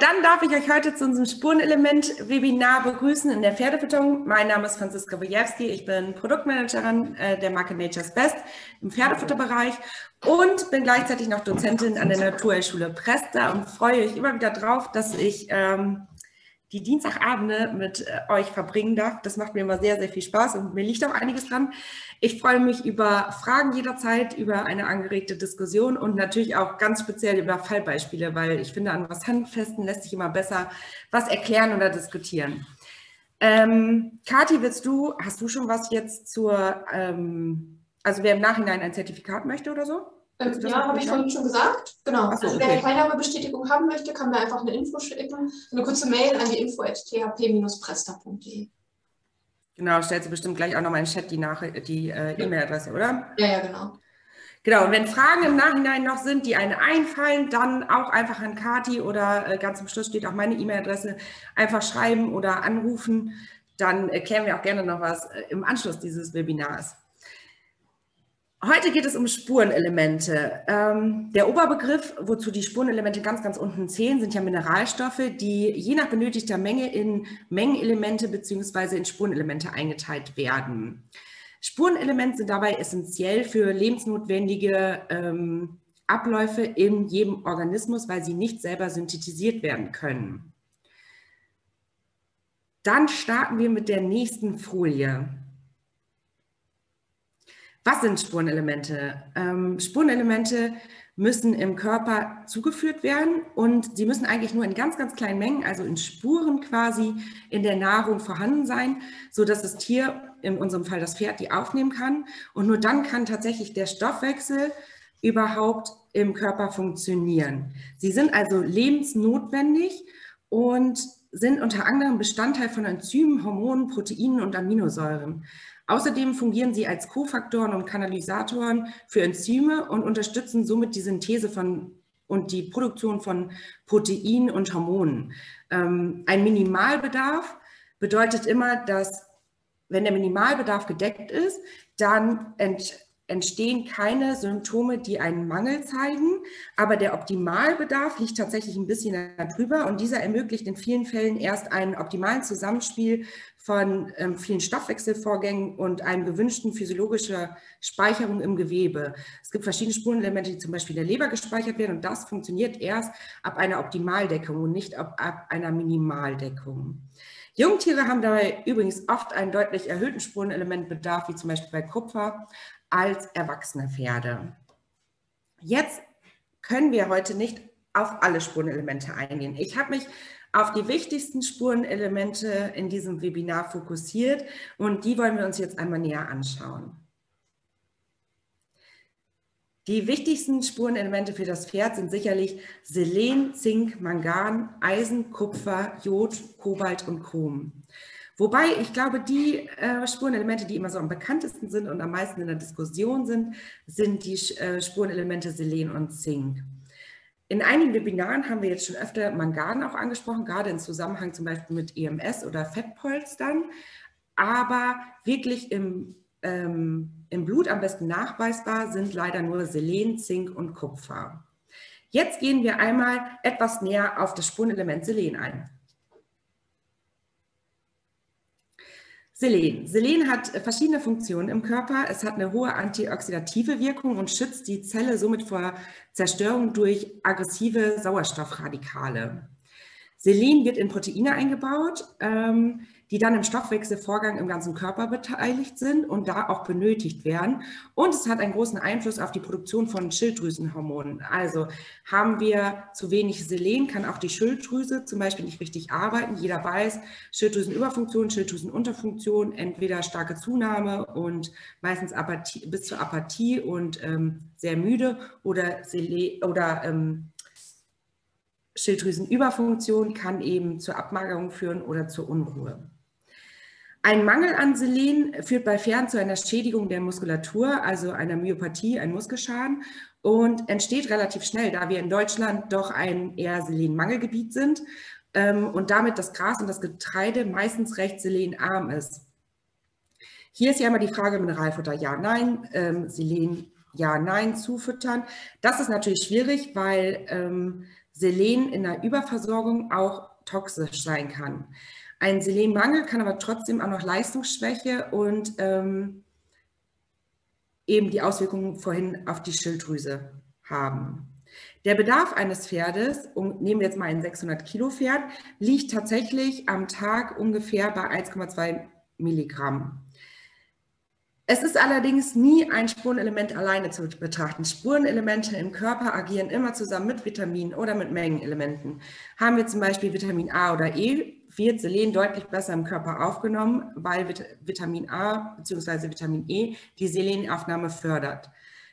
dann darf ich euch heute zu unserem Spurenelement-Webinar begrüßen in der Pferdefütterung. Mein Name ist Franziska Wojewski, ich bin Produktmanagerin äh, der Marke Nature's Best im Pferdefutterbereich und bin gleichzeitig noch Dozentin an der Naturheilschule Presta und freue mich immer wieder drauf, dass ich ähm, die Dienstagabende mit äh, euch verbringen darf. Das macht mir immer sehr, sehr viel Spaß und mir liegt auch einiges dran. Ich freue mich über Fragen jederzeit, über eine angeregte Diskussion und natürlich auch ganz speziell über Fallbeispiele, weil ich finde, an was Handfesten lässt sich immer besser was erklären oder diskutieren. Ähm, Kathi, willst du, hast du schon was jetzt zur, ähm, also wer im Nachhinein ein Zertifikat möchte oder so? Ähm, ja, habe ich vorhin schon gesagt. Genau. So, also wer eine Teilnahmebestätigung haben möchte, kann mir einfach eine Info schicken. Eine kurze Mail an die info.thp-presta.de. Genau, stellst du bestimmt gleich auch nochmal in den Chat die, die äh, E-Mail-Adresse, oder? Ja, ja, genau. Genau, und wenn Fragen im Nachhinein noch sind, die eine einfallen, dann auch einfach an Kati oder äh, ganz am Schluss steht auch meine E-Mail-Adresse, einfach schreiben oder anrufen. Dann erklären wir auch gerne noch was äh, im Anschluss dieses Webinars. Heute geht es um Spurenelemente. Ähm, der Oberbegriff, wozu die Spurenelemente ganz, ganz unten zählen, sind ja Mineralstoffe, die je nach benötigter Menge in Mengenelemente bzw. in Spurenelemente eingeteilt werden. Spurenelemente sind dabei essentiell für lebensnotwendige ähm, Abläufe in jedem Organismus, weil sie nicht selber synthetisiert werden können. Dann starten wir mit der nächsten Folie. Was sind Spurenelemente? Ähm, Spurenelemente müssen im Körper zugeführt werden und sie müssen eigentlich nur in ganz, ganz kleinen Mengen, also in Spuren quasi in der Nahrung vorhanden sein, sodass das Tier, in unserem Fall das Pferd, die aufnehmen kann. Und nur dann kann tatsächlich der Stoffwechsel überhaupt im Körper funktionieren. Sie sind also lebensnotwendig und sind unter anderem Bestandteil von Enzymen, Hormonen, Proteinen und Aminosäuren. Außerdem fungieren sie als Kofaktoren und Kanalisatoren für Enzyme und unterstützen somit die Synthese von und die Produktion von Proteinen und Hormonen. Ähm, ein Minimalbedarf bedeutet immer, dass wenn der Minimalbedarf gedeckt ist, dann ent, entstehen keine Symptome, die einen Mangel zeigen, aber der Optimalbedarf liegt tatsächlich ein bisschen darüber und dieser ermöglicht in vielen Fällen erst einen optimalen Zusammenspiel von ähm, vielen Stoffwechselvorgängen und einem gewünschten physiologischer Speicherung im Gewebe. Es gibt verschiedene Spurenelemente, die zum Beispiel in der Leber gespeichert werden und das funktioniert erst ab einer Optimaldeckung und nicht ab, ab einer Minimaldeckung. Jungtiere haben dabei übrigens oft einen deutlich erhöhten Spurenelementbedarf, wie zum Beispiel bei Kupfer, als erwachsene Pferde. Jetzt können wir heute nicht auf alle Spurenelemente eingehen. Ich habe mich auf die wichtigsten Spurenelemente in diesem Webinar fokussiert und die wollen wir uns jetzt einmal näher anschauen. Die wichtigsten Spurenelemente für das Pferd sind sicherlich Selen, Zink, Mangan, Eisen, Kupfer, Jod, Kobalt und Chrom. Wobei ich glaube, die äh, Spurenelemente, die immer so am bekanntesten sind und am meisten in der Diskussion sind, sind die äh, Spurenelemente Selen und Zink. In einigen Webinaren haben wir jetzt schon öfter Mangan auch angesprochen, gerade im Zusammenhang zum Beispiel mit EMS oder Fettpolstern. Aber wirklich im, ähm, im Blut am besten nachweisbar sind leider nur Selen, Zink und Kupfer. Jetzt gehen wir einmal etwas näher auf das Spurenelement Selen ein. Selen. Selen hat verschiedene Funktionen im Körper. Es hat eine hohe antioxidative Wirkung und schützt die Zelle somit vor Zerstörung durch aggressive Sauerstoffradikale. Selen wird in Proteine eingebaut. Ähm, die dann im Stoffwechselvorgang im ganzen Körper beteiligt sind und da auch benötigt werden. Und es hat einen großen Einfluss auf die Produktion von Schilddrüsenhormonen. Also haben wir zu wenig Selen, kann auch die Schilddrüse zum Beispiel nicht richtig arbeiten. Jeder weiß, Schilddrüsenüberfunktion, Schilddrüsenunterfunktion, entweder starke Zunahme und meistens Apathie, bis zur Apathie und ähm, sehr müde oder, Selen, oder ähm, Schilddrüsenüberfunktion kann eben zur Abmagerung führen oder zur Unruhe. Ein Mangel an Selen führt bei Pferden zu einer Schädigung der Muskulatur, also einer Myopathie, ein Muskelschaden und entsteht relativ schnell, da wir in Deutschland doch ein eher Selenmangelgebiet sind ähm, und damit das Gras und das Getreide meistens recht selenarm ist. Hier ist ja immer die Frage Mineralfutter ja, nein, ähm, Selen ja, nein zufüttern. Das ist natürlich schwierig, weil ähm, Selen in der Überversorgung auch toxisch sein kann. Ein Selenmangel kann aber trotzdem auch noch Leistungsschwäche und ähm, eben die Auswirkungen vorhin auf die Schilddrüse haben. Der Bedarf eines Pferdes, um, nehmen wir jetzt mal ein 600 Kilo Pferd, liegt tatsächlich am Tag ungefähr bei 1,2 Milligramm. Es ist allerdings nie ein Spurenelement alleine zu betrachten. Spurenelemente im Körper agieren immer zusammen mit Vitaminen oder mit Mengenelementen. Haben wir zum Beispiel Vitamin A oder E, wird Selen deutlich besser im Körper aufgenommen, weil Vitamin A bzw. Vitamin E die Selenaufnahme fördert.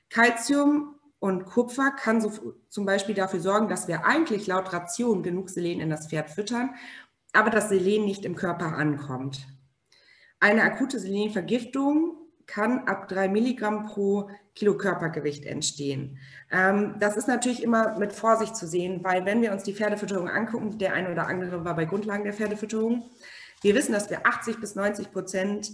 Calcium und Kupfer kann so zum Beispiel dafür sorgen, dass wir eigentlich laut Ration genug Selen in das Pferd füttern, aber das Selen nicht im Körper ankommt. Eine akute Selenvergiftung kann ab 3 Milligramm pro Kilo Körpergewicht entstehen. Ähm, das ist natürlich immer mit Vorsicht zu sehen, weil wenn wir uns die Pferdefütterung angucken, der eine oder andere war bei Grundlagen der Pferdefütterung, wir wissen, dass wir 80 bis 90 Prozent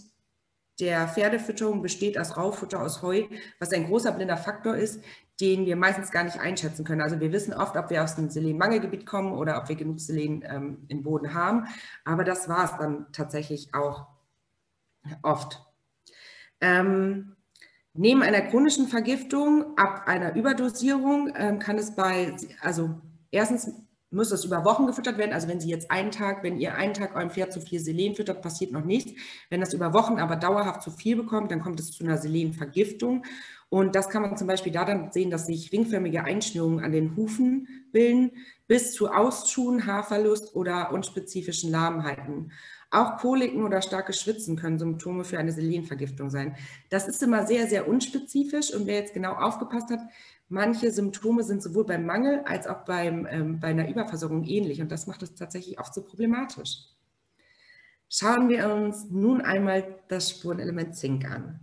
der Pferdefütterung besteht aus Raufutter, aus Heu, was ein großer blinder Faktor ist, den wir meistens gar nicht einschätzen können. Also wir wissen oft, ob wir aus einem Selenmangelgebiet kommen oder ob wir genug Selen ähm, im Boden haben. Aber das war es dann tatsächlich auch oft. Ähm, neben einer chronischen Vergiftung, ab einer Überdosierung, ähm, kann es bei, also erstens muss das über Wochen gefüttert werden. Also wenn Sie jetzt einen Tag, wenn ihr einen Tag eurem Pferd zu viel Selen füttert, passiert noch nichts. Wenn das über Wochen aber dauerhaft zu viel bekommt, dann kommt es zu einer Selenvergiftung. Und das kann man zum Beispiel daran sehen, dass sich ringförmige Einschnürungen an den Hufen bilden, bis zu Ausschuhen, Haarverlust oder unspezifischen Lahmheiten. Auch Koliken oder starke Schwitzen können Symptome für eine Selenvergiftung sein. Das ist immer sehr, sehr unspezifisch und wer jetzt genau aufgepasst hat, manche Symptome sind sowohl beim Mangel als auch beim, ähm, bei einer Überversorgung ähnlich und das macht es tatsächlich oft so problematisch. Schauen wir uns nun einmal das Spurenelement Zink an.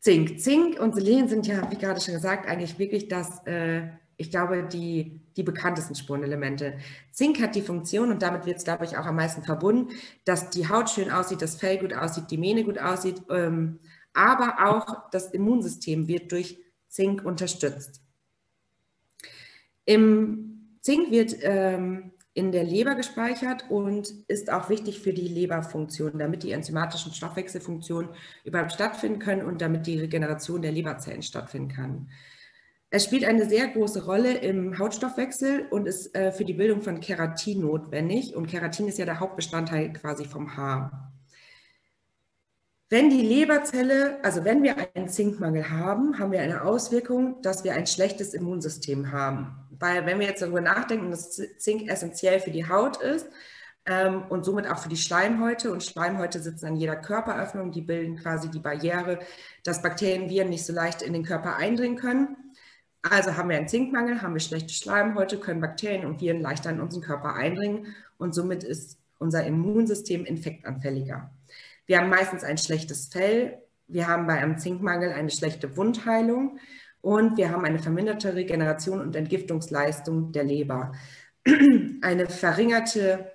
Zink. Zink und Selen sind ja, wie gerade schon gesagt, eigentlich wirklich das äh, ich glaube, die, die bekanntesten Spurenelemente. Zink hat die Funktion, und damit wird es, glaube ich, auch am meisten verbunden, dass die Haut schön aussieht, das Fell gut aussieht, die Mähne gut aussieht, ähm, aber auch das Immunsystem wird durch Zink unterstützt. Im Zink wird ähm, in der Leber gespeichert und ist auch wichtig für die Leberfunktion, damit die enzymatischen Stoffwechselfunktionen überhaupt stattfinden können und damit die Regeneration der Leberzellen stattfinden kann. Es spielt eine sehr große Rolle im Hautstoffwechsel und ist äh, für die Bildung von Keratin notwendig. Und Keratin ist ja der Hauptbestandteil quasi vom Haar. Wenn die Leberzelle, also wenn wir einen Zinkmangel haben, haben wir eine Auswirkung, dass wir ein schlechtes Immunsystem haben. Weil wenn wir jetzt darüber nachdenken, dass Zink essentiell für die Haut ist ähm, und somit auch für die Schleimhäute und Schleimhäute sitzen an jeder Körperöffnung, die bilden quasi die Barriere, dass Bakterien, Viren nicht so leicht in den Körper eindringen können. Also haben wir einen Zinkmangel, haben wir schlechte Schleimhäute, können Bakterien und Viren leichter in unseren Körper eindringen und somit ist unser Immunsystem infektanfälliger. Wir haben meistens ein schlechtes Fell, wir haben bei einem Zinkmangel eine schlechte Wundheilung und wir haben eine verminderte Regeneration und Entgiftungsleistung der Leber. Eine verringerte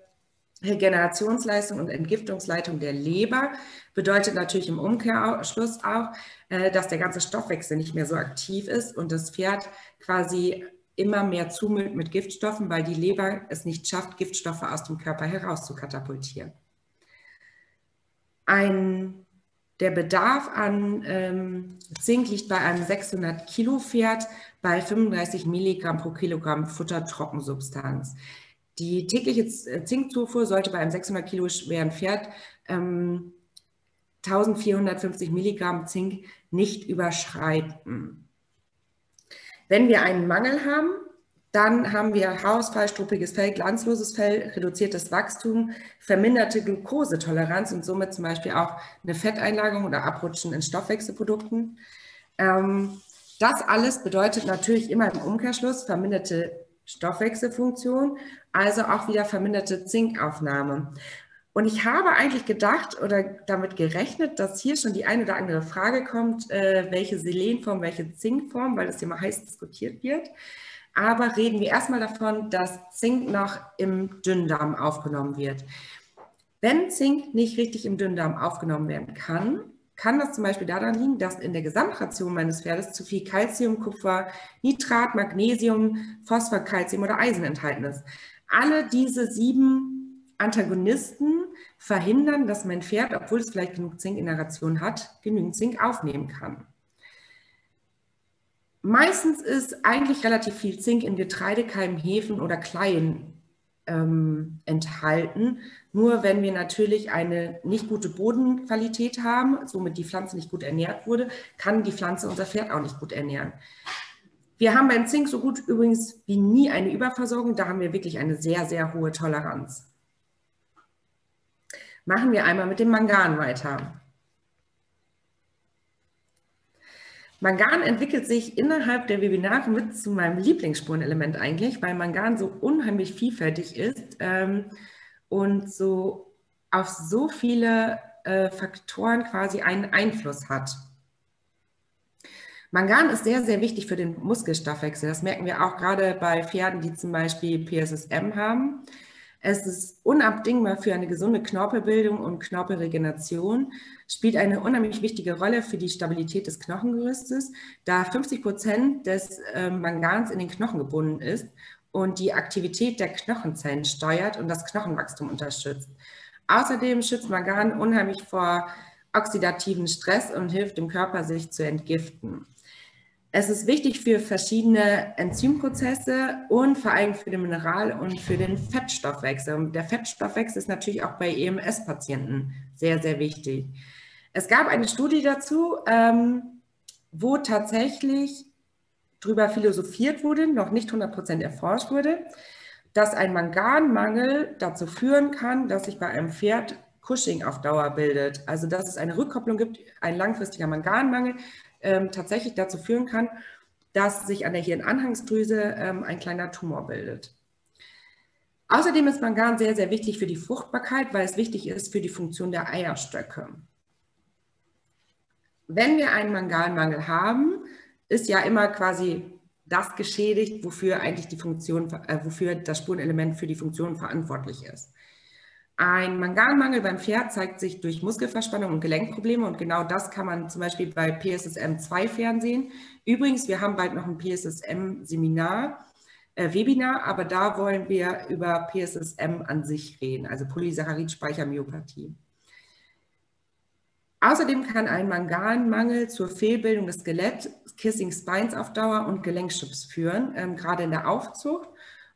Regenerationsleistung und Entgiftungsleitung der Leber bedeutet natürlich im Umkehrschluss auch, äh, dass der ganze Stoffwechsel nicht mehr so aktiv ist und das Pferd quasi immer mehr zumüllt mit Giftstoffen, weil die Leber es nicht schafft, Giftstoffe aus dem Körper heraus zu katapultieren. Ein, der Bedarf an ähm, Zink liegt bei einem 600 Kilo Pferd bei 35 Milligramm pro Kilogramm Futtertrockensubstanz. Die tägliche äh, Zinkzufuhr sollte bei einem 600 Kilo schweren Pferd ähm, 1450 Milligramm Zink nicht überschreiten. Wenn wir einen Mangel haben, dann haben wir Haarausfall, struppiges Fell, glanzloses Fell, reduziertes Wachstum, verminderte Glukosetoleranz und somit zum Beispiel auch eine Fetteinlagerung oder Abrutschen in Stoffwechselprodukten. Ähm, das alles bedeutet natürlich immer im Umkehrschluss verminderte Stoffwechselfunktion, also auch wieder verminderte Zinkaufnahme. Und ich habe eigentlich gedacht oder damit gerechnet, dass hier schon die eine oder andere Frage kommt, äh, welche Selenform, welche Zinkform, weil das mal heiß diskutiert wird. Aber reden wir erstmal davon, dass Zink noch im Dünndarm aufgenommen wird. Wenn Zink nicht richtig im Dünndarm aufgenommen werden kann, kann das zum Beispiel daran liegen, dass in der Gesamtration meines Pferdes zu viel Calcium, Kupfer, Nitrat, Magnesium, Phosphor, Calcium oder Eisen enthalten ist. Alle diese sieben Antagonisten verhindern, dass mein Pferd, obwohl es vielleicht genug Zink in der Ration hat, genügend Zink aufnehmen kann. Meistens ist eigentlich relativ viel Zink in Getreidekeimen, Hefen oder Kleien ähm, enthalten. Nur wenn wir natürlich eine nicht gute Bodenqualität haben, somit die Pflanze nicht gut ernährt wurde, kann die Pflanze unser Pferd auch nicht gut ernähren. Wir haben beim Zink so gut übrigens wie nie eine Überversorgung. Da haben wir wirklich eine sehr, sehr hohe Toleranz. Machen wir einmal mit dem Mangan weiter. Mangan entwickelt sich innerhalb der Webinare mit zu meinem Lieblingsspurenelement eigentlich, weil Mangan so unheimlich vielfältig ist ähm, und so auf so viele äh, Faktoren quasi einen Einfluss hat. Mangan ist sehr, sehr wichtig für den Muskelstoffwechsel. Das merken wir auch gerade bei Pferden, die zum Beispiel PSSM haben. Es ist unabdingbar für eine gesunde Knorpelbildung und Knorpelregeneration, spielt eine unheimlich wichtige Rolle für die Stabilität des Knochengerüstes, da 50 Prozent des äh, Mangans in den Knochen gebunden ist und die Aktivität der Knochenzellen steuert und das Knochenwachstum unterstützt. Außerdem schützt Mangan unheimlich vor oxidativen Stress und hilft dem Körper, sich zu entgiften. Es ist wichtig für verschiedene Enzymprozesse und vor allem für den Mineral- und für den Fettstoffwechsel. Und der Fettstoffwechsel ist natürlich auch bei EMS-Patienten sehr, sehr wichtig. Es gab eine Studie dazu, ähm, wo tatsächlich darüber philosophiert wurde, noch nicht 100% erforscht wurde, dass ein Manganmangel dazu führen kann, dass sich bei einem Pferd Cushing auf Dauer bildet. Also dass es eine Rückkopplung gibt, ein langfristiger Manganmangel, ähm, tatsächlich dazu führen kann, dass sich an der Hirnanhangsdrüse ähm, ein kleiner Tumor bildet. Außerdem ist Mangan sehr, sehr wichtig für die Fruchtbarkeit, weil es wichtig ist für die Funktion der Eierstöcke. Wenn wir einen Manganmangel haben, ist ja immer quasi das geschädigt, wofür eigentlich die Funktion, äh, wofür das Spurenelement für die Funktion verantwortlich ist. Ein Manganmangel beim Pferd zeigt sich durch Muskelverspannung und Gelenkprobleme und genau das kann man zum Beispiel bei PSSM 2 fernsehen. Übrigens, wir haben bald noch ein PSSM-Seminar, äh, Webinar, aber da wollen wir über PSSM an sich reden, also Polysaccharid-Speichermyopathie. Außerdem kann ein Manganmangel zur Fehlbildung des Skelett, Kissing Spines auf Dauer und Gelenkschubs führen, ähm, gerade in der Aufzucht.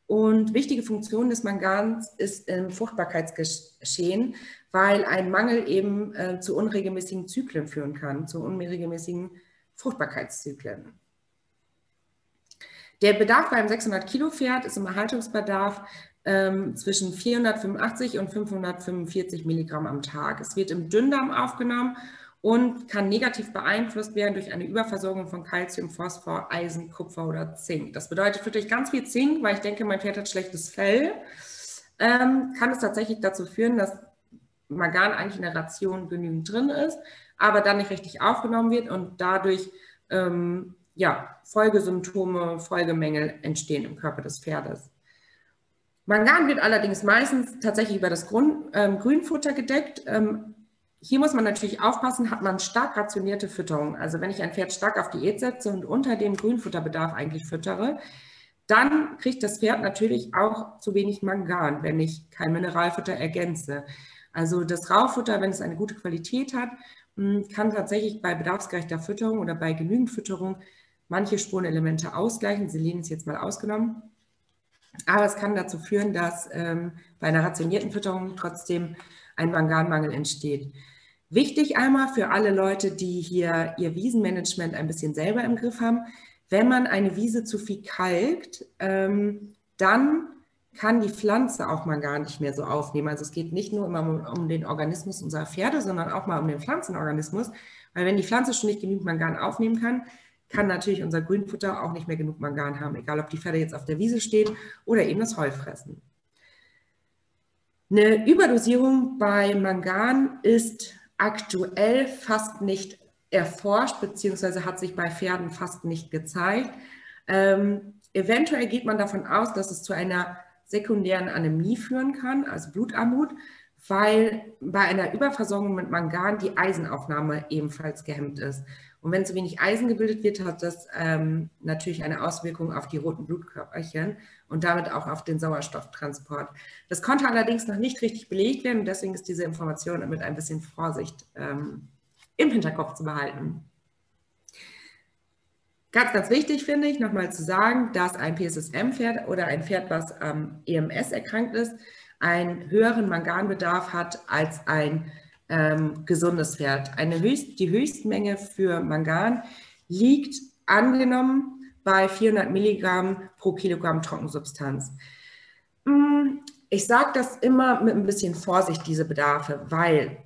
Und wichtige Funktion des Mangans ist im Fruchtbarkeitsgeschehen, weil ein Mangel eben äh, zu unregelmäßigen Zyklen führen kann, zu unregelmäßigen Fruchtbarkeitszyklen. Der Bedarf beim 600 Kilo Pferd ist im Erhaltungsbedarf ähm, zwischen 485 und 545 Milligramm am Tag. Es wird im Dünndarm aufgenommen und kann negativ beeinflusst werden durch eine Überversorgung von Kalzium, Phosphor, Eisen, Kupfer oder Zink. Das bedeutet wirklich ganz viel Zink, weil ich denke, mein Pferd hat schlechtes Fell. Ähm, kann es tatsächlich dazu führen, dass Mangan eigentlich in der Ration genügend drin ist, aber dann nicht richtig aufgenommen wird und dadurch ähm, ja, Folgesymptome, Folgemängel entstehen im Körper des Pferdes. Mangan wird allerdings meistens tatsächlich über das Grund, ähm, Grünfutter gedeckt. Ähm, hier muss man natürlich aufpassen, hat man stark rationierte Fütterung. Also wenn ich ein Pferd stark auf Diät setze und unter dem Grünfutterbedarf eigentlich füttere, dann kriegt das Pferd natürlich auch zu wenig Mangan, wenn ich kein Mineralfutter ergänze. Also das Raufutter, wenn es eine gute Qualität hat, hm, kann tatsächlich bei bedarfsgerechter Fütterung oder bei genügend Fütterung manche Spurenelemente ausgleichen. Selen ist jetzt mal ausgenommen. Aber es kann dazu führen, dass ähm, bei einer rationierten Fütterung trotzdem ein Manganmangel entsteht. Wichtig einmal für alle Leute, die hier ihr Wiesenmanagement ein bisschen selber im Griff haben, wenn man eine Wiese zu viel kalkt, ähm, dann kann die Pflanze auch mal gar nicht mehr so aufnehmen. Also es geht nicht nur immer um, um, den Organismus unserer Pferde, sondern auch mal um den Pflanzenorganismus. Weil wenn die Pflanze schon nicht genug Mangan aufnehmen kann, kann natürlich unser Grünfutter auch nicht mehr genug Mangan haben, egal ob die Pferde jetzt auf der Wiese stehen oder eben das Heu fressen. Eine Überdosierung bei Mangan ist aktuell fast nicht erforscht, beziehungsweise hat sich bei Pferden fast nicht gezeigt. Ähm, eventuell geht man davon aus, dass es zu einer sekundären Anämie führen kann, also Blutarmut, weil bei einer Überversorgung mit Mangan die Eisenaufnahme ebenfalls gehemmt ist. Und wenn zu wenig Eisen gebildet wird, hat das ähm, natürlich eine Auswirkung auf die roten Blutkörperchen und damit auch auf den Sauerstofftransport. Das konnte allerdings noch nicht richtig belegt werden und deswegen ist diese Information mit ein bisschen Vorsicht ähm, im Hinterkopf zu behalten. Ganz, ganz wichtig finde ich nochmal zu sagen, dass ein PSSM-Pferd oder ein Pferd, was am EMS erkrankt ist, einen höheren Manganbedarf hat als ein ähm, gesundes Pferd. Eine höchst, die Höchstmenge für Mangan liegt angenommen bei 400 Milligramm pro Kilogramm Trockensubstanz. Mm, ich sage das immer mit ein bisschen Vorsicht, diese Bedarfe, weil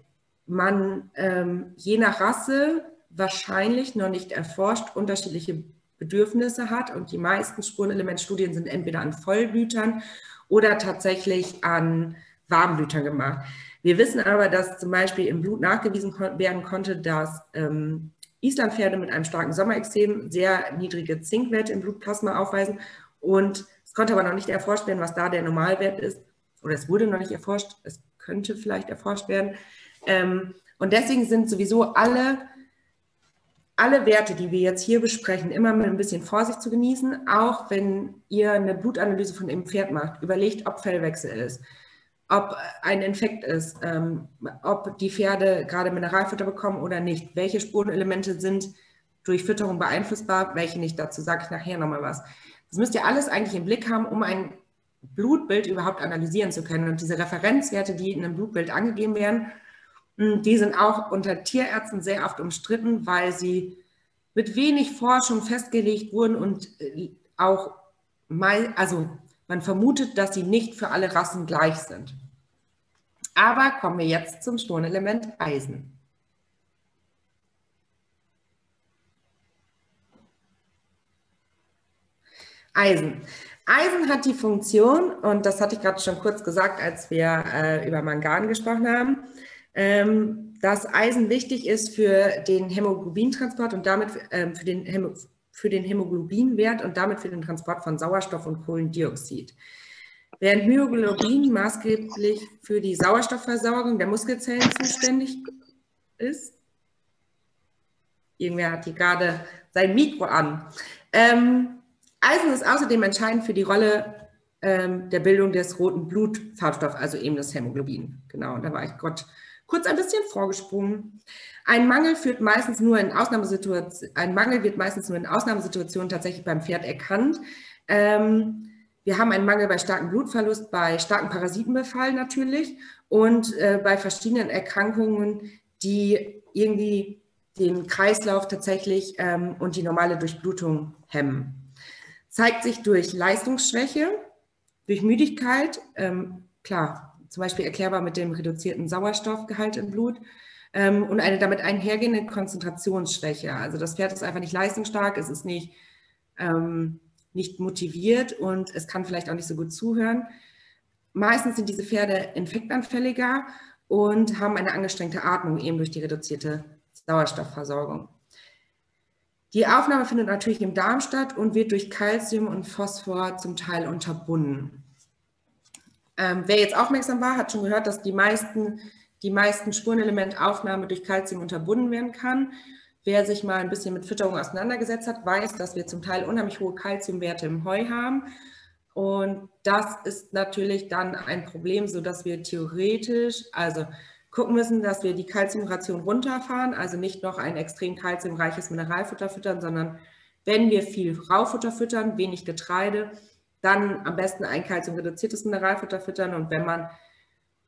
man ähm, je nach Rasse wahrscheinlich noch nicht erforscht unterschiedliche Bedürfnisse hat und die meisten Spurenelementstudien sind entweder an Vollblütern oder tatsächlich an Warmblütern gemacht. Wir wissen aber, dass zum Beispiel im Blut nachgewiesen werden konnte, dass ähm, Islandpferde mit einem starken Sommerexem sehr niedrige Zinkwerte im Blutplasma aufweisen. Und es konnte aber noch nicht erforscht werden, was da der Normalwert ist. Oder es wurde noch nicht erforscht. Es könnte vielleicht erforscht werden. Ähm, und deswegen sind sowieso alle, alle Werte, die wir jetzt hier besprechen, immer mit ein bisschen Vorsicht zu genießen. Auch wenn ihr eine Blutanalyse von dem Pferd macht, überlegt, ob Fellwechsel ist ob ein Infekt ist, ähm, ob die Pferde gerade Mineralfutter bekommen oder nicht, welche Spurenelemente sind durch Fütterung beeinflussbar, welche nicht. Dazu sage ich nachher nochmal was. Das müsst ihr alles eigentlich im Blick haben, um ein Blutbild überhaupt analysieren zu können. Und diese Referenzwerte, die in einem Blutbild angegeben werden, hm, die sind auch unter Tierärzten sehr oft umstritten, weil sie mit wenig Forschung festgelegt wurden und äh, auch mal, also man vermutet, dass sie nicht für alle Rassen gleich sind. Aber kommen wir jetzt zum Spurenelement Eisen. Eisen. Eisen hat die Funktion, und das hatte ich gerade schon kurz gesagt, als wir äh, über Mangan gesprochen haben, ähm, dass Eisen wichtig ist für den Hämoglobintransport und damit ähm, für, den für den Hämoglobinwert und damit für den Transport von Sauerstoff und Kohlendioxid. Während Myoglobin maßgeblich für die Sauerstoffversorgung der Muskelzellen zuständig ist. Irgendwer hat hier gerade sein Mikro an. Ähm, Eisen ist außerdem entscheidend für die Rolle ähm, der Bildung des roten Blutfarbstoffs, also eben das Hämoglobin. Genau, da war ich Gott kurz ein bisschen vorgesprungen. Ein Mangel führt meistens nur in ein Mangel wird meistens nur in Ausnahmesituationen tatsächlich beim Pferd erkannt. Ähm, wir haben einen Mangel bei starkem Blutverlust, bei starkem Parasitenbefall natürlich und äh, bei verschiedenen Erkrankungen, die irgendwie den Kreislauf tatsächlich ähm, und die normale Durchblutung hemmen. Zeigt sich durch Leistungsschwäche, durch Müdigkeit, ähm, klar, zum Beispiel erklärbar mit dem reduzierten Sauerstoffgehalt im Blut ähm, und eine damit einhergehende Konzentrationsschwäche. Also das Pferd ist einfach nicht leistungsstark, es ist nicht ähm, nicht motiviert und es kann vielleicht auch nicht so gut zuhören. Meistens sind diese Pferde infektanfälliger und haben eine angestrengte Atmung eben durch die reduzierte Sauerstoffversorgung. Die Aufnahme findet natürlich im Darm statt und wird durch Kalzium und Phosphor zum Teil unterbunden. Ähm, wer jetzt aufmerksam war, hat schon gehört, dass die meisten, die meisten Spurenelementaufnahme durch Kalzium unterbunden werden kann. Wer sich mal ein bisschen mit Fütterung auseinandergesetzt hat, weiß, dass wir zum Teil unheimlich hohe Kalziumwerte im Heu haben. Und das ist natürlich dann ein Problem, sodass wir theoretisch, also gucken müssen, dass wir die Kalziumration runterfahren, also nicht noch ein extrem kalziumreiches Mineralfutter füttern, sondern wenn wir viel Raufutter füttern, wenig Getreide, dann am besten ein kalziumreduziertes Mineralfutter füttern. Und wenn man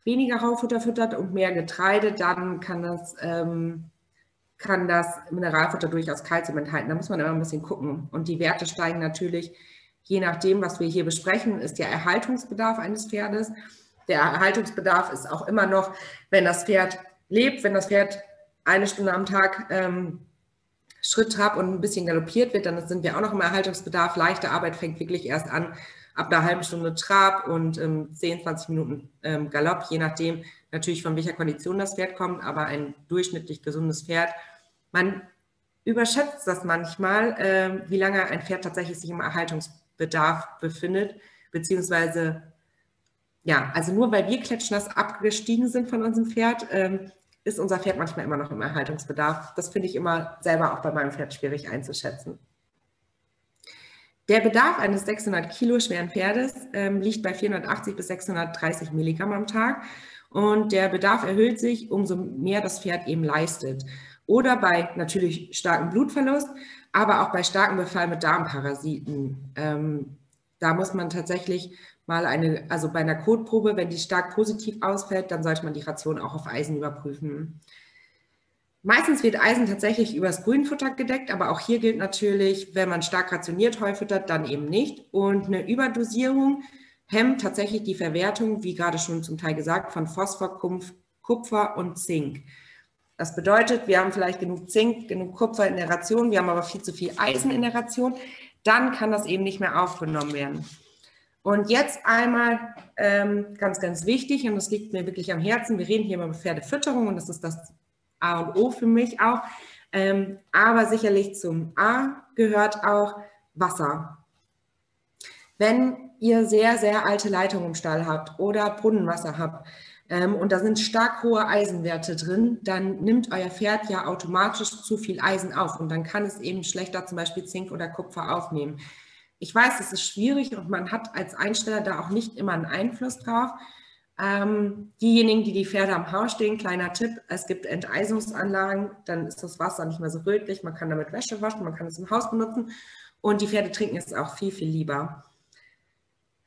weniger Raufutter füttert und mehr Getreide, dann kann das ähm, kann das Mineralfutter durchaus Kalzium enthalten. Da muss man immer ein bisschen gucken. Und die Werte steigen natürlich, je nachdem, was wir hier besprechen, ist der Erhaltungsbedarf eines Pferdes. Der Erhaltungsbedarf ist auch immer noch, wenn das Pferd lebt, wenn das Pferd eine Stunde am Tag ähm, Schritt trab und ein bisschen galoppiert wird, dann sind wir auch noch im Erhaltungsbedarf. Leichte Arbeit fängt wirklich erst an ab einer halben Stunde Trab und ähm, 10, 20 Minuten ähm, Galopp, je nachdem natürlich von welcher Kondition das Pferd kommt, aber ein durchschnittlich gesundes Pferd man überschätzt das manchmal, äh, wie lange ein Pferd tatsächlich sich im Erhaltungsbedarf befindet, beziehungsweise ja, also nur weil wir klatschnass abgestiegen sind von unserem Pferd, ähm, ist unser Pferd manchmal immer noch im Erhaltungsbedarf. Das finde ich immer selber auch bei meinem Pferd schwierig einzuschätzen. Der Bedarf eines 600 Kilo schweren Pferdes ähm, liegt bei 480 bis 630 Milligramm am Tag und der Bedarf erhöht sich, umso mehr das Pferd eben leistet. Oder bei natürlich starkem Blutverlust, aber auch bei starkem Befall mit Darmparasiten. Ähm, da muss man tatsächlich mal eine, also bei einer Kotprobe, wenn die stark positiv ausfällt, dann sollte man die Ration auch auf Eisen überprüfen. Meistens wird Eisen tatsächlich übers Grünfutter gedeckt, aber auch hier gilt natürlich, wenn man stark rationiert Heu füttert, dann eben nicht. Und eine Überdosierung hemmt tatsächlich die Verwertung, wie gerade schon zum Teil gesagt, von Phosphor, Kupfer und Zink. Das bedeutet, wir haben vielleicht genug Zink, genug Kupfer in der Ration, wir haben aber viel zu viel Eisen in der Ration. Dann kann das eben nicht mehr aufgenommen werden. Und jetzt einmal ähm, ganz, ganz wichtig, und das liegt mir wirklich am Herzen, wir reden hier über Pferdefütterung und das ist das A und O für mich auch. Ähm, aber sicherlich zum A gehört auch Wasser. Wenn ihr sehr, sehr alte Leitungen im Stall habt oder Brunnenwasser habt ähm, und da sind stark hohe Eisenwerte drin, dann nimmt euer Pferd ja automatisch zu viel Eisen auf und dann kann es eben schlechter zum Beispiel Zink oder Kupfer aufnehmen. Ich weiß, es ist schwierig und man hat als Einsteller da auch nicht immer einen Einfluss drauf. Ähm, diejenigen, die die Pferde am Haus stehen, kleiner Tipp, es gibt Enteisungsanlagen, dann ist das Wasser nicht mehr so rötlich, man kann damit Wäsche waschen, man kann es im Haus benutzen und die Pferde trinken es auch viel, viel lieber.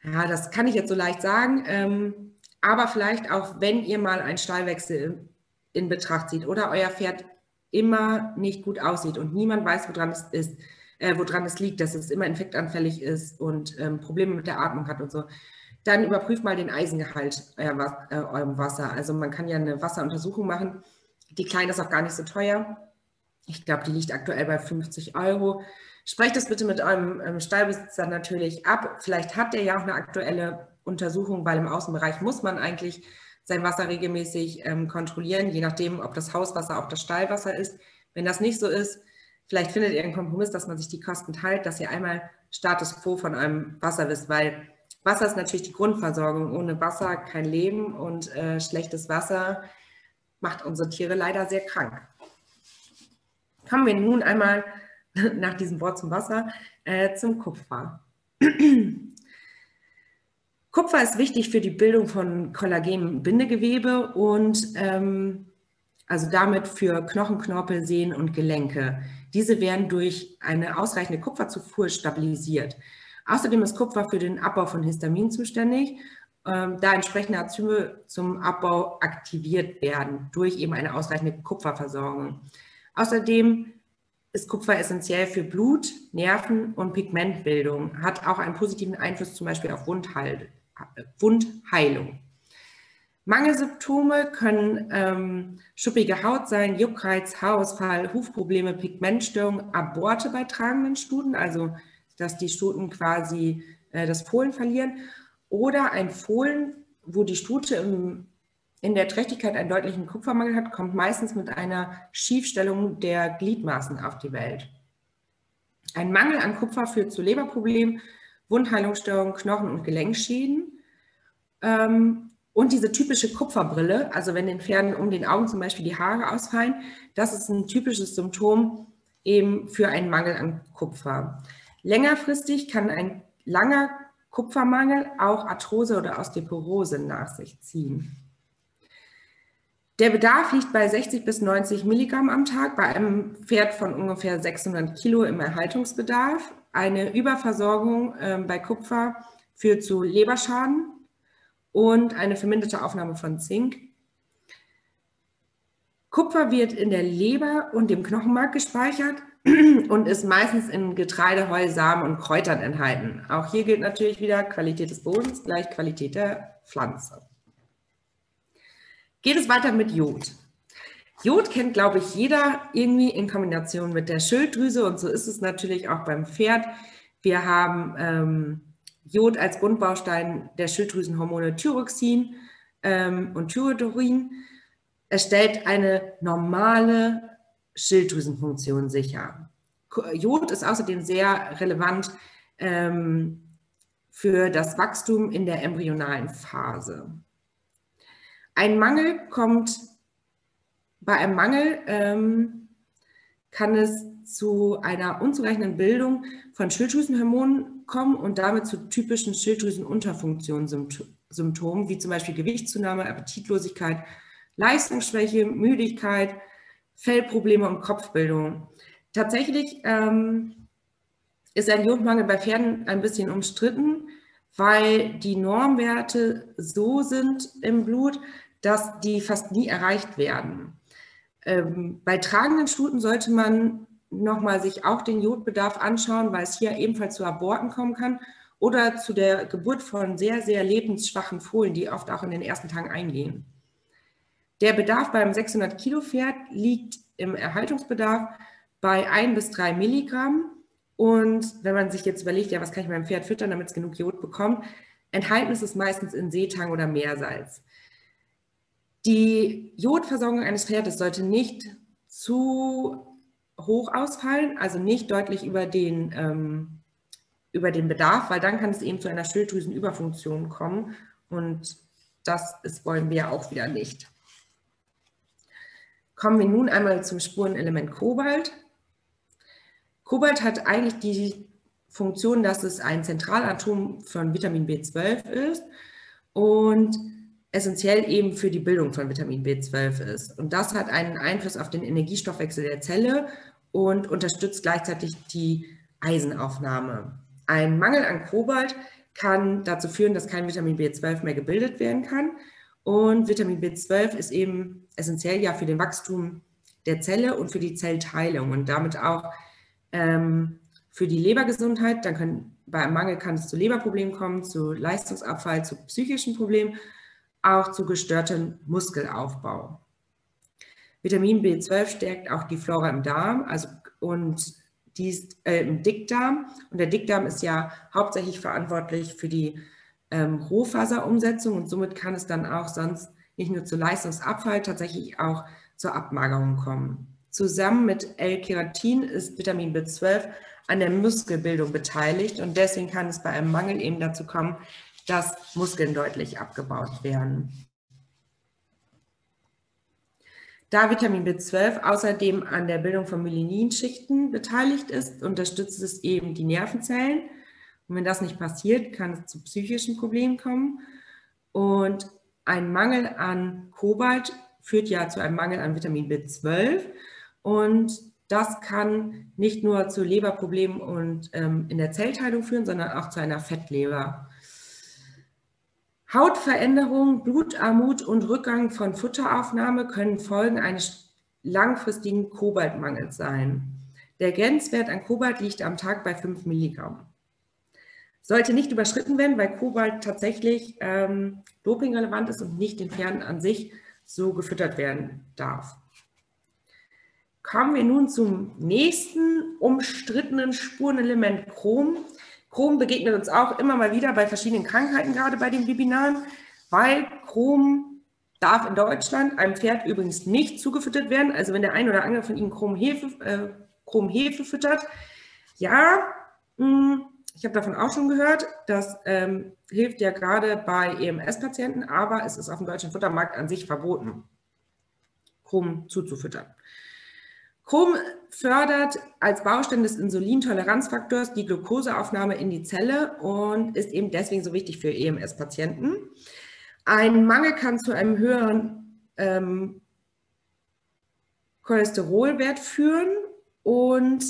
Ja, das kann ich jetzt so leicht sagen, ähm, aber vielleicht auch, wenn ihr mal einen Stallwechsel in Betracht zieht oder euer Pferd immer nicht gut aussieht und niemand weiß, woran es ist, äh, woran es liegt, dass es immer infektanfällig ist und ähm, Probleme mit der Atmung hat und so, dann überprüft mal den Eisengehalt euer, äh, eurem Wasser. Also man kann ja eine Wasseruntersuchung machen. Die kleine ist auch gar nicht so teuer. Ich glaube, die liegt aktuell bei 50 Euro. Sprecht das bitte mit eurem ähm, Stallbesitzer natürlich ab. Vielleicht hat der ja auch eine aktuelle Untersuchung, weil im Außenbereich muss man eigentlich sein Wasser regelmäßig ähm, kontrollieren, je nachdem, ob das Hauswasser auch das Stallwasser ist. Wenn das nicht so ist, Vielleicht findet ihr einen Kompromiss, dass man sich die Kosten teilt, dass ihr einmal Status quo von eurem Wasser wisst, weil Wasser ist natürlich die Grundversorgung. Ohne Wasser kein Leben und äh, schlechtes Wasser macht unsere Tiere leider sehr krank. Kommen wir nun einmal nach diesem Wort zum Wasser äh, zum Kupfer. Kupfer ist wichtig für die Bildung von Kollagen-Bindegewebe und ähm, also damit für Knochen, Knorpel, Sehnen und Gelenke. Diese werden durch eine ausreichende Kupferzufuhr stabilisiert. Außerdem ist Kupfer für den Abbau von Histamin zuständig, ähm, da entsprechende Enzyme zum Abbau aktiviert werden durch eben eine ausreichende Kupferversorgung. Außerdem ist Kupfer essentiell für Blut, Nerven und Pigmentbildung, hat auch einen positiven Einfluss zum Beispiel auf Wundheil Wundheilung. Mangelsymptome können ähm, schuppige Haut sein, Juckreiz, Haarausfall, Hufprobleme, Pigmentstörung, Aborte bei tragenden Stuten, also dass die Stuten quasi äh, das Fohlen verlieren, oder ein Fohlen, wo die Stute im, in der Trächtigkeit einen deutlichen Kupfermangel hat, kommt meistens mit einer Schiefstellung der Gliedmaßen auf die Welt. Ein Mangel an Kupfer führt zu Leberproblemen, Wundheilungsstörungen, Knochen- und Gelenkschäden. Ähm, und diese typische Kupferbrille, also wenn den Pferden um den Augen zum Beispiel die Haare ausfallen, das ist ein typisches Symptom eben für einen Mangel an Kupfer. Längerfristig kann ein langer Kupfermangel auch Arthrose oder Osteoporose nach sich ziehen. Der Bedarf liegt bei 60 bis 90 Milligramm am Tag bei einem Pferd von ungefähr 600 Kilo im Erhaltungsbedarf. Eine Überversorgung äh, bei Kupfer führt zu Leberschaden, und eine verminderte Aufnahme von Zink. Kupfer wird in der Leber und dem Knochenmark gespeichert und ist meistens in Getreide, Heu, Samen und Kräutern enthalten. Auch hier gilt natürlich wieder Qualität des Bodens gleich Qualität der Pflanze. Geht es weiter mit Jod. Jod kennt, glaube ich, jeder irgendwie in Kombination mit der Schilddrüse und so ist es natürlich auch beim Pferd. Wir haben ähm, Jod als Grundbaustein der Schilddrüsenhormone Thyroxin ähm, und Thyrodorin. Es stellt eine normale Schilddrüsenfunktion sicher. Jod ist außerdem sehr relevant ähm, für das Wachstum in der embryonalen Phase. Ein Mangel kommt, bei einem Mangel ähm, kann es zu einer unzureichenden Bildung von Schilddrüsenhormonen kommen und damit zu typischen Schilddrüsenunterfunktionssymptomen, wie zum Beispiel Gewichtszunahme, Appetitlosigkeit, Leistungsschwäche, Müdigkeit, Fellprobleme und Kopfbildung. Tatsächlich ähm, ist ein Jodmangel bei Pferden ein bisschen umstritten, weil die Normwerte so sind im Blut, dass die fast nie erreicht werden. Ähm, bei tragenden Stuten sollte man nochmal sich auch den Jodbedarf anschauen, weil es hier ebenfalls zu Aborten kommen kann oder zu der Geburt von sehr, sehr lebensschwachen Fohlen, die oft auch in den ersten Tagen eingehen. Der Bedarf beim 600 Kilo Pferd liegt im Erhaltungsbedarf bei ein bis drei Milligramm. Und wenn man sich jetzt überlegt, ja, was kann ich meinem Pferd füttern, damit es genug Jod bekommt, enthalten ist es meistens in Seetang oder Meersalz. Die Jodversorgung eines Pferdes sollte nicht zu hoch ausfallen, also nicht deutlich über den, ähm, über den Bedarf, weil dann kann es eben zu einer Schilddrüsenüberfunktion kommen und das ist, wollen wir auch wieder nicht. Kommen wir nun einmal zum Spurenelement Kobalt. Kobalt hat eigentlich die Funktion, dass es ein Zentralatom von Vitamin B12 ist und essentiell eben für die Bildung von Vitamin B12 ist. Und das hat einen Einfluss auf den Energiestoffwechsel der Zelle und unterstützt gleichzeitig die Eisenaufnahme. Ein Mangel an Kobalt kann dazu führen, dass kein Vitamin B12 mehr gebildet werden kann. Und Vitamin B12 ist eben essentiell ja für den Wachstum der Zelle und für die Zellteilung und damit auch ähm, für die Lebergesundheit. Dann können, bei Mangel kann es zu Leberproblemen kommen, zu Leistungsabfall, zu psychischen Problemen auch zu gestörtem Muskelaufbau. Vitamin B12 stärkt auch die Flora im Darm also, und die äh, im Dickdarm. Und der Dickdarm ist ja hauptsächlich verantwortlich für die ähm, Rohfaserumsetzung und somit kann es dann auch sonst nicht nur zu Leistungsabfall, tatsächlich auch zur Abmagerung kommen. Zusammen mit L-Keratin ist Vitamin B12 an der Muskelbildung beteiligt und deswegen kann es bei einem Mangel eben dazu kommen, dass Muskeln deutlich abgebaut werden. Da Vitamin B12 außerdem an der Bildung von Myelinschichten beteiligt ist, unterstützt es eben die Nervenzellen. Und wenn das nicht passiert, kann es zu psychischen Problemen kommen. Und ein Mangel an Kobalt führt ja zu einem Mangel an Vitamin B12. Und das kann nicht nur zu Leberproblemen und ähm, in der Zellteilung führen, sondern auch zu einer Fettleber. Hautveränderung, Blutarmut und Rückgang von Futteraufnahme können Folgen eines langfristigen Kobaltmangels sein. Der Grenzwert an Kobalt liegt am Tag bei 5 Milligramm. Sollte nicht überschritten werden, weil Kobalt tatsächlich ähm, dopingrelevant ist und nicht den Pferden an sich so gefüttert werden darf. Kommen wir nun zum nächsten umstrittenen Spurenelement Chrom. Chrom begegnet uns auch immer mal wieder bei verschiedenen Krankheiten, gerade bei den Webinaren, weil Chrom darf in Deutschland einem Pferd übrigens nicht zugefüttert werden. Also wenn der ein oder andere von Ihnen Chromhefe, äh, Chromhefe füttert, ja, mh, hm, ich habe davon auch schon gehört, das ähm, hilft ja gerade bei EMS-Patienten, aber es ist auf dem deutschen Futtermarkt an sich verboten, Chrom zuzufüttern. Chrom fördert als Baustein des Insulintoleranzfaktors die Glukoseaufnahme in die Zelle und ist eben deswegen so wichtig für EMS-Patienten. Ein Mangel kann zu einem höheren ähm, Cholesterolwert führen und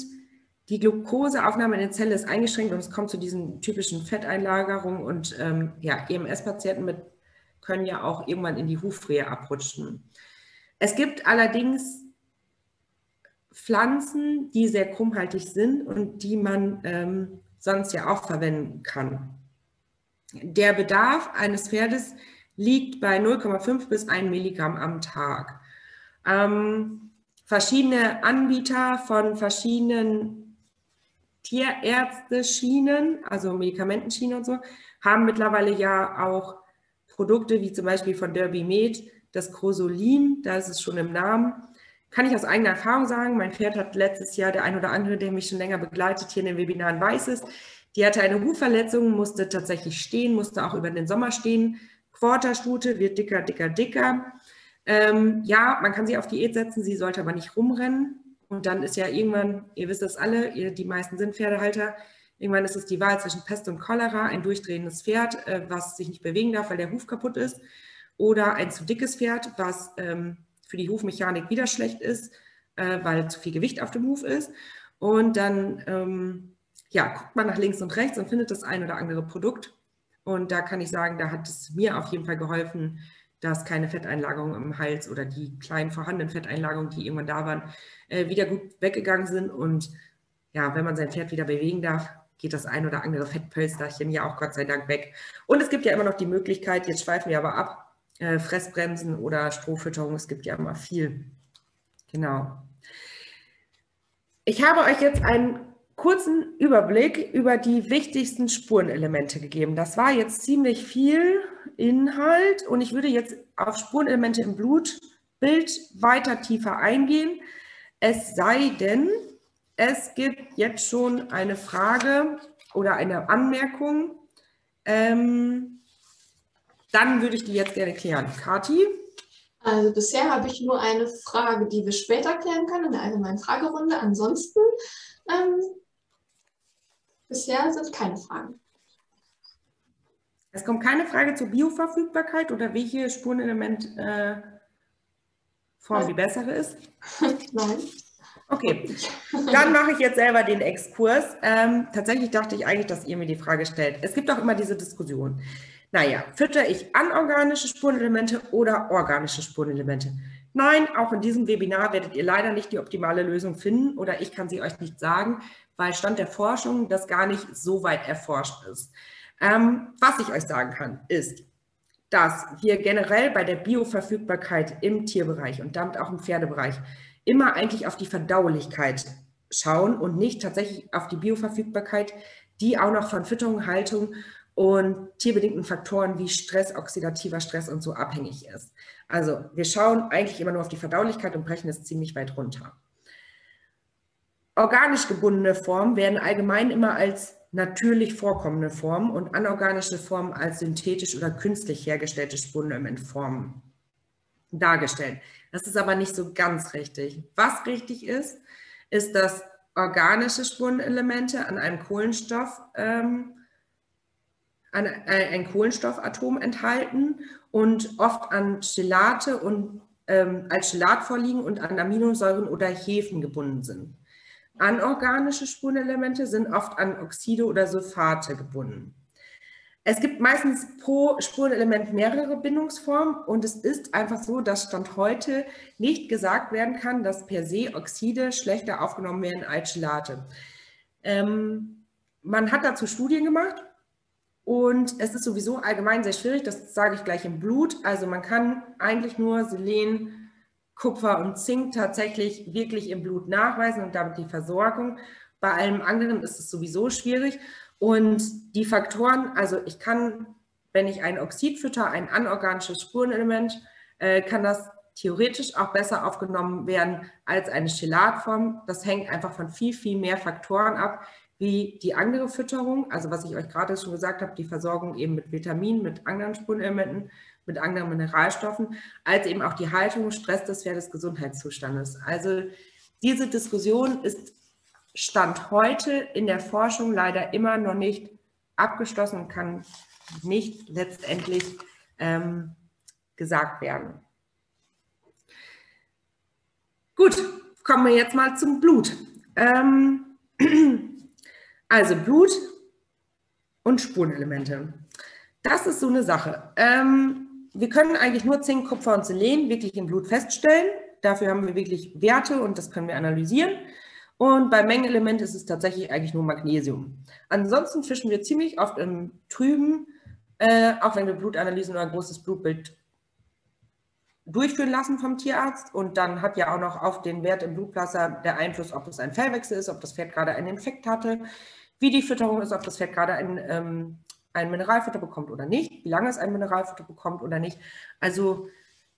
die Glukoseaufnahme in der Zelle ist eingeschränkt und es kommt zu diesen typischen Fetteinlagerungen und ähm, ja, EMS-Patienten können ja auch irgendwann in die Hufrehe abrutschen. Es gibt allerdings Pflanzen, die sehr krummhaltig sind und die man ähm, sonst ja auch verwenden kann. Der Bedarf eines Pferdes liegt bei 0,5 bis 1 Milligramm am Tag. Ähm, verschiedene Anbieter von verschiedenen Tierärzte-Schienen, also Medikamentenschienen und so, haben mittlerweile ja auch Produkte wie zum Beispiel von Derby Med, das Crosolin, da ist es schon im Namen, kann ich aus eigener Erfahrung sagen, mein Pferd hat letztes Jahr, der ein oder andere, der mich schon länger begleitet hier in den Webinaren weiß es, Die hatte eine Hufverletzung, musste tatsächlich stehen, musste auch über den Sommer stehen. Quarterstute wird dicker, dicker, dicker. Ähm, ja, man kann sie auf Diät setzen, sie sollte aber nicht rumrennen. Und dann ist ja irgendwann, ihr wisst das alle, ihr, die meisten sind Pferdehalter, irgendwann ist es die Wahl zwischen Pest und Cholera, ein durchdrehendes Pferd, äh, was sich nicht bewegen darf, weil der Huf kaputt ist, oder ein zu dickes Pferd, was ähm, für die Hufmechanik wieder schlecht ist, äh, weil zu viel Gewicht auf dem Huf ist. Und dann ähm, ja, guckt man nach links und rechts und findet das ein oder andere Produkt. Und da kann ich sagen, da hat es mir auf jeden Fall geholfen, dass keine Fetteinlagerungen im Hals oder die kleinen vorhandenen Fetteinlagerungen, die irgendwann da waren, äh, wieder gut weggegangen sind. Und ja, wenn man sein Pferd wieder bewegen darf, geht das ein oder andere Fettpölsterchen ja auch Gott sei Dank weg. Und es gibt ja immer noch die Möglichkeit, jetzt schweifen wir aber ab, äh, Fressbremsen oder Strohfütterung, es gibt ja immer viel. Genau. Ich habe euch jetzt einen kurzen Überblick über die wichtigsten Spurenelemente gegeben. Das war jetzt ziemlich viel Inhalt und ich würde jetzt auf Spurenelemente im Blutbild weiter tiefer eingehen. Es sei denn, es gibt jetzt schon eine Frage oder eine Anmerkung. Ähm, dann würde ich die jetzt gerne klären. Kati? Also bisher habe ich nur eine Frage, die wir später klären können in der allgemeinen Fragerunde. Ansonsten ähm, bisher sind keine Fragen. Es kommt keine Frage zur Bioverfügbarkeit oder welche Spurenelement äh, Form die bessere ist? Nein. Okay, dann mache ich jetzt selber den Exkurs. Ähm, tatsächlich dachte ich eigentlich, dass ihr mir die Frage stellt. Es gibt auch immer diese Diskussion. Naja, fütter ich anorganische Spurenelemente oder organische Spurenelemente? Nein, auch in diesem Webinar werdet ihr leider nicht die optimale Lösung finden oder ich kann sie euch nicht sagen, weil Stand der Forschung das gar nicht so weit erforscht ist. Ähm, was ich euch sagen kann, ist, dass wir generell bei der Bioverfügbarkeit im Tierbereich und damit auch im Pferdebereich immer eigentlich auf die Verdaulichkeit schauen und nicht tatsächlich auf die Bioverfügbarkeit, die auch noch von Fütterung, Haltung und tierbedingten Faktoren wie Stress, oxidativer Stress und so abhängig ist. Also wir schauen eigentlich immer nur auf die Verdaulichkeit und brechen es ziemlich weit runter. Organisch gebundene Formen werden allgemein immer als natürlich vorkommende Formen und anorganische Formen als synthetisch oder künstlich hergestellte Spurenelementformen dargestellt. Das ist aber nicht so ganz richtig. Was richtig ist, ist, dass organische Spurenelemente an einem Kohlenstoff, ähm, an, äh, ein Kohlenstoffatom enthalten und oft an Chelate und ähm, als Chelat vorliegen und an Aminosäuren oder Hefen gebunden sind. Anorganische Spurenelemente sind oft an Oxide oder Sulfate gebunden. Es gibt meistens pro Spurenelement mehrere Bindungsformen und es ist einfach so, dass Stand heute nicht gesagt werden kann, dass per se Oxide schlechter aufgenommen werden als Chelate. Ähm, man hat dazu Studien gemacht und es ist sowieso allgemein sehr schwierig, das sage ich gleich im Blut. Also man kann eigentlich nur Selen, Kupfer und Zink tatsächlich wirklich im Blut nachweisen und damit die Versorgung. Bei allem anderen ist es sowieso schwierig. Und die Faktoren, also ich kann, wenn ich ein Oxid fütter, ein anorganisches Spurenelement, äh, kann das theoretisch auch besser aufgenommen werden als eine Chelatform. Das hängt einfach von viel, viel mehr Faktoren ab, wie die andere Fütterung, also was ich euch gerade schon gesagt habe, die Versorgung eben mit Vitaminen, mit anderen Spurenelementen, mit anderen Mineralstoffen, als eben auch die Haltung, Stress des Pferdes, Gesundheitszustandes. Also diese Diskussion ist Stand heute in der Forschung leider immer noch nicht abgeschlossen und kann nicht letztendlich ähm, gesagt werden. Gut, kommen wir jetzt mal zum Blut. Ähm, also Blut und Spurenelemente. Das ist so eine Sache. Ähm, wir können eigentlich nur Zink, Kupfer und Selen wirklich im Blut feststellen. Dafür haben wir wirklich Werte und das können wir analysieren. Und beim Mengenelement ist es tatsächlich eigentlich nur Magnesium. Ansonsten fischen wir ziemlich oft im Trüben, äh, auch wenn wir Blutanalysen oder ein großes Blutbild durchführen lassen vom Tierarzt. Und dann hat ja auch noch auf den Wert im Blutwasser der Einfluss, ob es ein Fellwechsel ist, ob das Pferd gerade einen Infekt hatte, wie die Fütterung ist, ob das Pferd gerade ein, ähm, ein Mineralfutter bekommt oder nicht, wie lange es ein Mineralfutter bekommt oder nicht. Also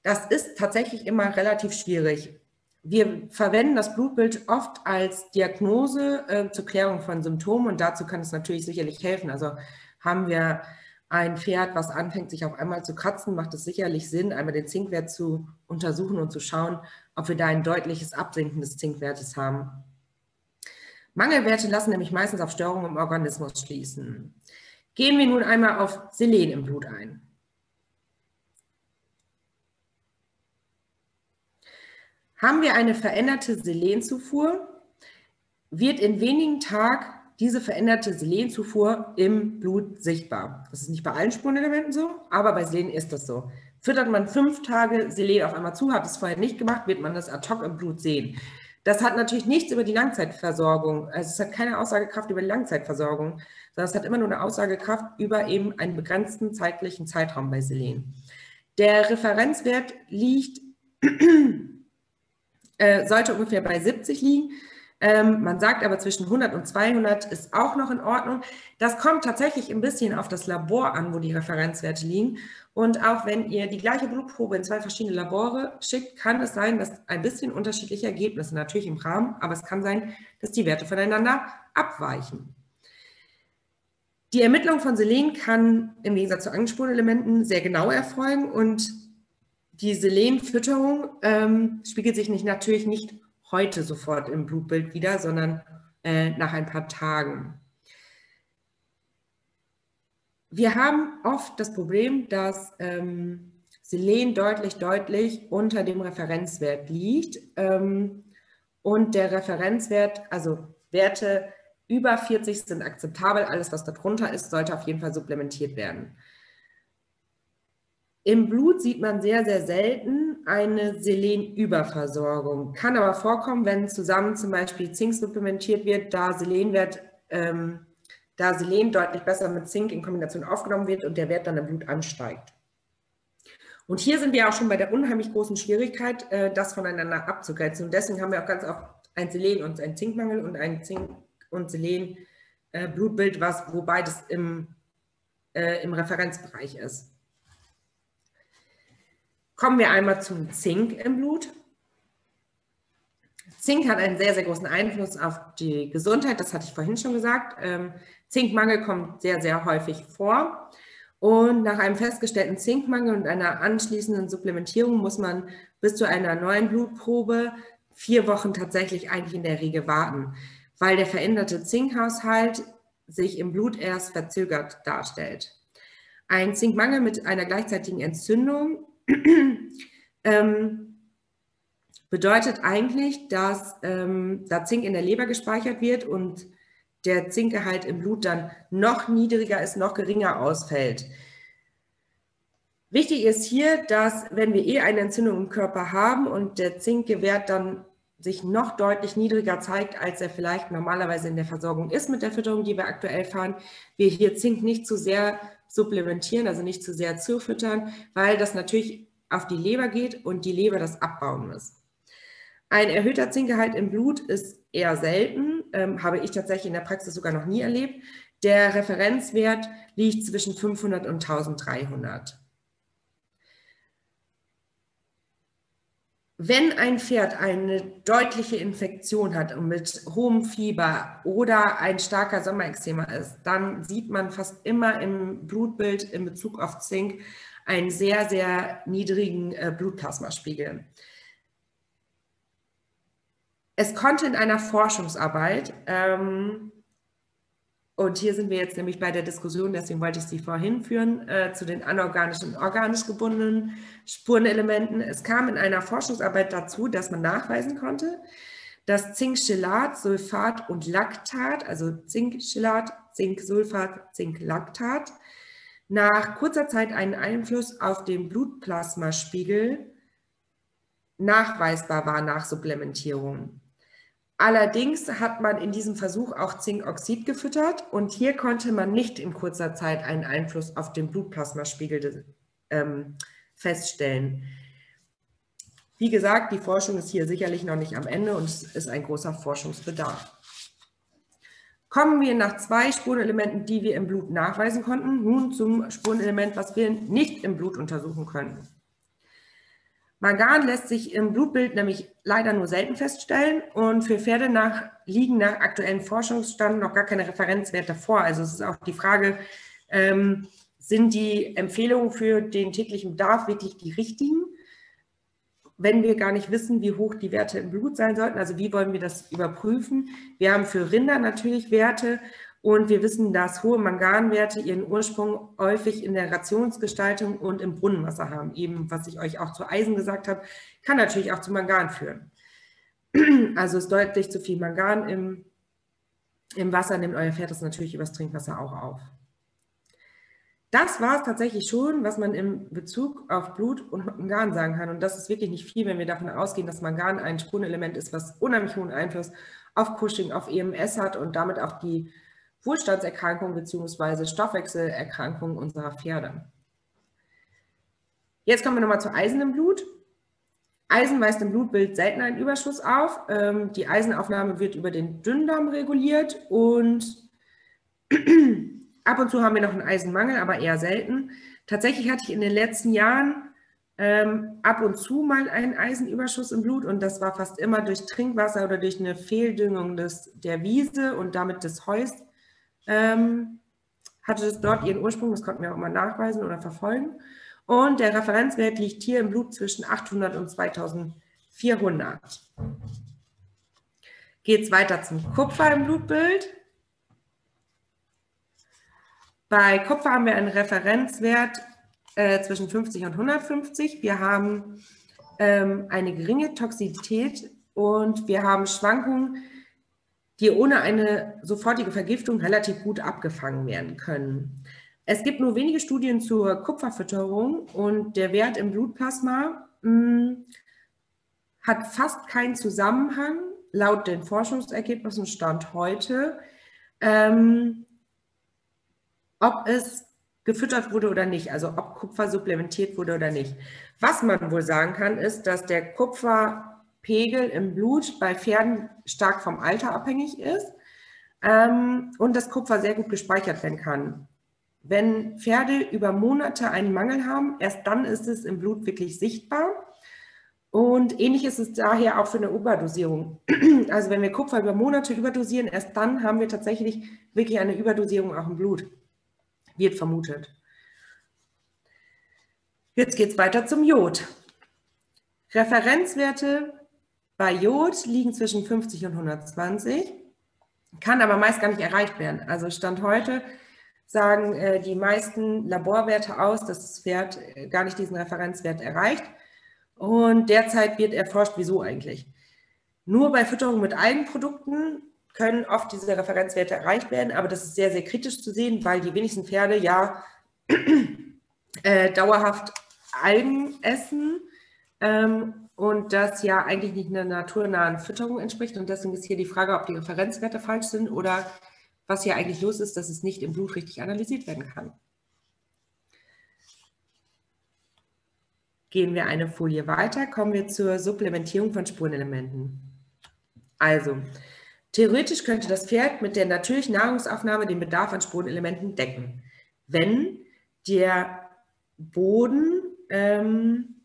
das ist tatsächlich immer relativ schwierig. wir verwenden das Blutbild oft als Diagnose äh, zur Klärung von Symptomen und dazu kann es natürlich sicherlich helfen. Also haben wir ein Pferd, was anfängt, sich auf einmal zu kratzen, macht es sicherlich Sinn, einmal den Zinkwert zu untersuchen und zu schauen, ob wir da ein deutliches Absinken des Zinkwertes haben. Mangelwerte lassen nämlich meistens auf Störungen im Organismus schließen. Gehen wir nun einmal auf Selen im Blut ein. Haben wir eine veränderte Selenzufuhr, wird in wenigen Tagen diese veränderte Selenzufuhr im Blut sichtbar. Das ist nicht bei allen Spurenelementen so, aber bei Selen ist das so. Füttert man fünf Tage Selen auf einmal zu, hat es vorher nicht gemacht, wird man das ad hoc im Blut sehen. Das hat natürlich nichts über die Langzeitversorgung, also es hat keine Aussagekraft über die Langzeitversorgung, sondern es hat immer nur eine Aussagekraft über eben einen begrenzten zeitlichen Zeitraum bei Selen. Der Referenzwert liegt äh, sollte ungefähr bei 70 liegen. Ähm, man sagt aber zwischen 100 und 200 ist auch noch in Ordnung. Das kommt tatsächlich ein bisschen auf das Labor an, wo die Referenzwerte liegen. Und auch wenn ihr die gleiche Blutprobe in zwei verschiedene Labore schickt, kann es sein, dass ein bisschen unterschiedliche Ergebnisse, natürlich im Rahmen, aber es kann sein, dass die Werte voneinander abweichen. Die Ermittlung von Selen kann im Gegensatz zu Angenspurenelementen sehr genau erfolgen und die Selenfütterung ähm, spiegelt sich nicht, natürlich nicht heute sofort im Blutbild wieder, sondern äh, nach ein paar Tagen. Wir haben oft das Problem, dass ähm, Selen deutlich, deutlich unter dem Referenzwert liegt ähm, und der Referenzwert, also Werte über 40 sind akzeptabel, alles was darunter ist, sollte auf jeden Fall supplementiert werden. Im Blut sieht man sehr, sehr selten eine Selenüberversorgung. Kann aber vorkommen, wenn zusammen zum Beispiel Zink supplementiert wird, da Selenwert, ähm, da Selen deutlich besser mit Zink in Kombination aufgenommen wird und der Wert dann im Blut ansteigt. Und hier sind wir auch schon bei der unheimlich großen Schwierigkeit, äh, das voneinander abzugrenzen. Und deswegen haben wir auch ganz oft ein Selen- und ein Zinkmangel und ein Zink- und Selen-Blutbild, äh, was, wo beides im, äh, im Referenzbereich ist. Kommen wir einmal zum Zink im Blut. Zink hat einen sehr, sehr großen Einfluss auf die Gesundheit, das hatte ich vorhin schon gesagt. Ähm, Zinkmangel kommt sehr, sehr häufig vor. Und nach einem festgestellten Zinkmangel und einer anschließenden Supplementierung muss man bis zu einer neuen Blutprobe vier Wochen tatsächlich eigentlich in der Regel warten, weil der veränderte Zinkhaushalt sich im Blut erst verzögert darstellt. Ein Zinkmangel mit einer gleichzeitigen Entzündung ähm, bedeutet eigentlich, dass ähm, da Zink in der Leber gespeichert wird und der Zinkgehalt im Blut dann noch niedriger ist, noch geringer ausfällt. Wichtig ist hier, dass wenn wir eh eine Entzündung im Körper haben und der Zinkgewert dann sich noch deutlich niedriger zeigt, als er vielleicht normalerweise in der Versorgung ist mit der Fütterung, die wir aktuell fahren, wir hier Zink nicht zu sehr supplementieren, also nicht zu sehr zufüttern, weil das natürlich auf die Leber geht und die Leber das abbauen muss. Ein erhöhter Zinkgehalt im Blut ist eher selten, ähm, habe ich tatsächlich in der Praxis sogar noch nie erlebt. Der Referenzwert liegt zwischen 500 und 1300. Wenn ein Pferd eine deutliche Infektion hat und mit hohem Fieber oder ein starker Sommerextrema ist, dann sieht man fast immer im Blutbild in Bezug auf Zink einen sehr, sehr niedrigen äh, Blutplasmaspiegel. Es konnte in einer Forschungsarbeit ähm, und hier sind wir jetzt nämlich bei der Diskussion, deswegen wollte ich sie vorhin führen, äh, zu den anorganischen und organisch gebundenen Spurenelementen. Es kam in einer Forschungsarbeit dazu, dass man nachweisen konnte, dass Zinkchelat, Sulfat und Laktat, also Zinkchelat, Zinksulfat, Zinklaktat, nach kurzer Zeit einen Einfluss auf den Blutplasmaspiegel nachweisbar war nach Supplementierung. Allerdings hat man in diesem Versuch auch Zinkoxid gefüttert und hier konnte man nicht in kurzer Zeit einen Einfluss auf den Blutplasmaspiegel ähm, feststellen. Wie gesagt, die Forschung ist hier sicherlich noch nicht am Ende und es ist ein großer Forschungsbedarf. Kommen wir nach zwei Spurenelementen, die wir im Blut nachweisen konnten, nun zum Spurenelement, was wir nicht im Blut untersuchen können. Mangan lässt sich im Blutbild nämlich leider nur selten feststellen und für Pferde nach, liegen nach aktuellen Forschungsständen noch gar keine Referenzwerte vor. Also es ist auch die Frage, ähm, sind die Empfehlungen für den täglichen Bedarf wirklich die richtigen? Wenn wir gar nicht wissen, wie hoch die Werte im Blut sein sollten, also wie wollen wir das überprüfen? Wir haben für Rinder natürlich Werte und wir wissen, dass hohe Manganwerte ihren Ursprung häufig in der Rationsgestaltung und im Brunnenwasser haben. Eben, was ich euch auch zu Eisen gesagt habe, kann natürlich auch zu Mangan führen. Also ist deutlich zu viel Mangan im, im Wasser, nimmt euer Pferd das natürlich übers Trinkwasser auch auf. Das war es tatsächlich schon, was man im Bezug auf Blut und Mangan sagen kann. Und das ist wirklich nicht viel, wenn wir davon ausgehen, dass Mangan ein Spurenelement ist, was unheimlich hohen Einfluss auf Cushing, auf EMS hat und damit auch die Wohlstandserkrankungen bzw. Stoffwechselerkrankungen unserer Pferde. Jetzt kommen wir nochmal zu Eisen im Blut. Eisen weist im Blutbild selten einen Überschuss auf. Ähm, die Eisenaufnahme wird über den Dünndarm reguliert und ab und zu haben wir noch einen Eisenmangel, aber eher selten. Tatsächlich hatte ich in den letzten Jahren ähm, ab und zu mal einen Eisenüberschuss im Blut und das war fast immer durch Trinkwasser oder durch eine Fehldüngung des, der Wiese und damit des Heus ähm, hatte dort ihren Ursprung, das konnten wir auch mal nachweisen oder verfolgen. Und der Referenzwert liegt hier im Blut zwischen 800 und 2400. Geht es weiter zum Kupfer im Blutbild. Bei Kupfer haben wir einen Referenzwert äh, zwischen 50 und 150. Wir haben ähm, eine geringe Toxizität und wir haben Schwankungen die ohne eine sofortige Vergiftung relativ gut abgefangen werden können. Es gibt nur wenige Studien zur Kupferfütterung und der Wert im Blutplasma mh, hm, hat fast keinen Zusammenhang laut den Forschungsergebnissen Stand heute, ähm, ob es gefüttert wurde oder nicht, also ob Kupfer supplementiert wurde oder nicht. Was man wohl sagen kann, ist, dass der Kupfer Pegel im Blut bei Pferden stark vom Alter abhängig ist ähm, und das Kupfer sehr gut gespeichert werden kann. Wenn Pferde über Monate einen Mangel haben, erst dann ist es im Blut wirklich sichtbar. Und ähnlich ist es daher auch für eine Überdosierung. Also wenn wir Kupfer über Monate überdosieren, erst dann haben wir tatsächlich wirklich eine Überdosierung auch im Blut. Wird vermutet. Jetzt geht es weiter zum Jod. Referenzwerte bei Jod liegen zwischen 50 und 120, kann aber meist gar nicht erreicht werden. Also Stand heute sagen äh, die meisten Laborwerte aus, dass das Pferd äh, gar nicht diesen Referenzwert erreicht. Und derzeit wird erforscht, wieso eigentlich. Nur bei Fütterung mit Eigenprodukten können oft diese Referenzwerte erreicht werden, aber das ist sehr, sehr kritisch zu sehen, weil die wenigsten Pferde ja äh, dauerhaft Algen essen ähm, und das ja eigentlich nicht einer naturnahen Fütterung entspricht. Und deswegen ist hier die Frage, ob die Referenzwerte falsch sind oder was hier eigentlich los ist, dass es nicht im Blut richtig analysiert werden kann. Gehen wir eine Folie weiter, kommen wir zur Supplementierung von Spurenelementen. Also, theoretisch könnte das Pferd mit der natürlichen Nahrungsaufnahme den Bedarf an Spurenelementen decken, wenn der Boden ähm,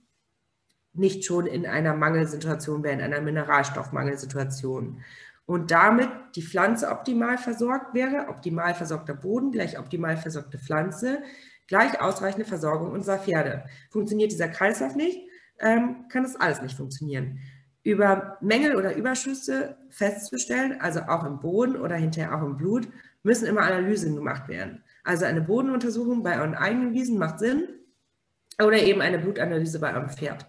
nicht schon in einer Mangelsituation wäre, in einer Mineralstoffmangelsituation. Und damit die Pflanze optimal versorgt wäre, optimal versorgter Boden gleich optimal versorgte Pflanze, gleich ausreichende Versorgung unserer Pferde. Funktioniert dieser Kreislauf nicht, ähm, kann das alles nicht funktionieren. Über Mängel oder Überschüsse festzustellen, also auch im Boden oder hinterher auch im Blut, müssen immer Analysen gemacht werden. Also eine Bodenuntersuchung bei euren eigenen Wiesen macht Sinn oder eben eine Blutanalyse bei eurem Pferd.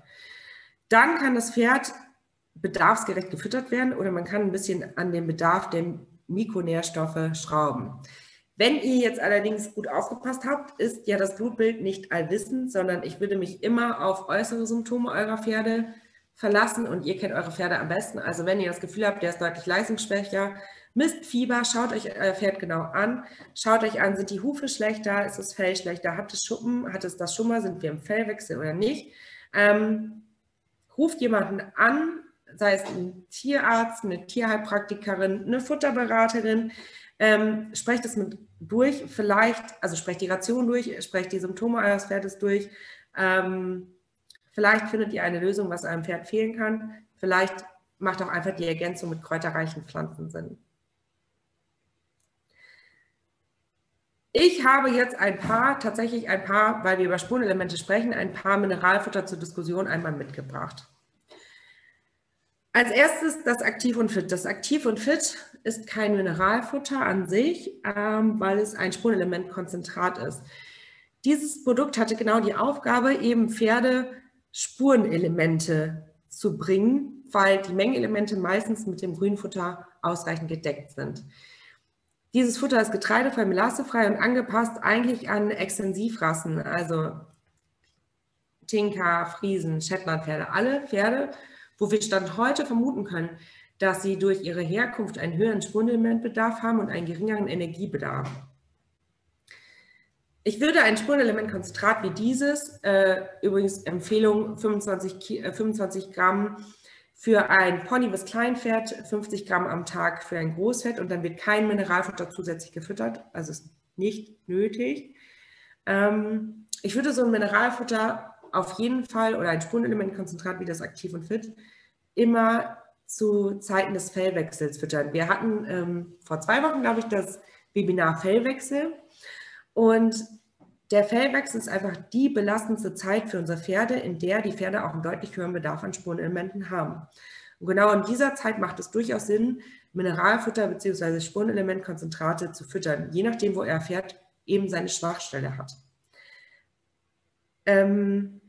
Dann kann das Pferd bedarfsgerecht gefüttert werden oder man kann ein bisschen an den Bedarf der Mikronährstoffe schrauben. Wenn ihr jetzt allerdings gut aufgepasst habt, ist ja das Blutbild nicht allwissend, sondern ich würde mich immer auf äußere Symptome eurer Pferde verlassen und ihr kennt eure Pferde am besten. Also wenn ihr das Gefühl habt, der ist deutlich leistungsschwächer, misst Fieber, schaut euch euer Pferd genau an, schaut euch an, sind die Hufe schlechter, ist das Fell schlechter, hat es Schuppen, hat es das Schummer, sind wir im Fellwechsel oder nicht. Ähm, ruft jemanden an, sei es ein Tierarzt, eine Tierheilpraktikerin, eine Futterberaterin, ähm, sprecht es mit durch, vielleicht, also sprecht die Ration durch, sprecht die Symptome eures Pferdes durch, ähm, Vielleicht findet ihr eine Lösung, was einem Pferd fehlen kann. Vielleicht macht auch einfach die Ergänzung mit kräuterreichen Pflanzen Sinn. Ich habe jetzt ein paar, tatsächlich ein paar, weil wir über Spurenelemente sprechen, ein paar Mineralfutter zur Diskussion einmal mitgebracht. Als erstes das Aktiv und Fit. Das Aktiv und Fit ist kein Mineralfutter an sich, ähm, weil es ein Spurenelementkonzentrat ist. Dieses Produkt hatte genau die Aufgabe, eben Pferde Spurenelemente zu bringen, weil die Mengenelemente meistens mit dem Grünfutter ausreichend gedeckt sind. Dieses Futter ist getreidefrei, melassefrei und angepasst eigentlich an Extensivrassen, also Tinker, Friesen, Shetlandpferde, alle Pferde, wo wir Stand heute vermuten können, dass sie durch ihre Herkunft einen höheren Spurenelementbedarf haben und einen geringeren Energiebedarf. Ich würde ein Spurenelementkonzentrat wie dieses, äh, übrigens Empfehlung 25, äh, 25 Gramm für ein Pony bis Kleinpferd 50 Gramm am Tag für ein Großpferd und dann wird kein Mineralfutter zusätzlich gefüttert, also ist nicht nötig. Ähm, ich würde so ein Mineralfutter auf jeden Fall oder ein Spurenelementkonzentrat wie das Aktiv und Fit immer zu Zeiten des Fellwechsels füttern. Wir hatten ähm, vor zwei Wochen, glaube ich, das Webinar Fellwechsel und der Fellwechsel ist einfach die belastendste Zeit für unsere Pferde, in der die Pferde auch einen deutlich höheren Bedarf an Spurenelementen haben. Und genau in dieser Zeit macht es durchaus Sinn, Mineralfutter bzw. Spurenelementkonzentrate zu füttern, je nachdem, wo er Pferd eben seine Schwachstelle hat. Ähm,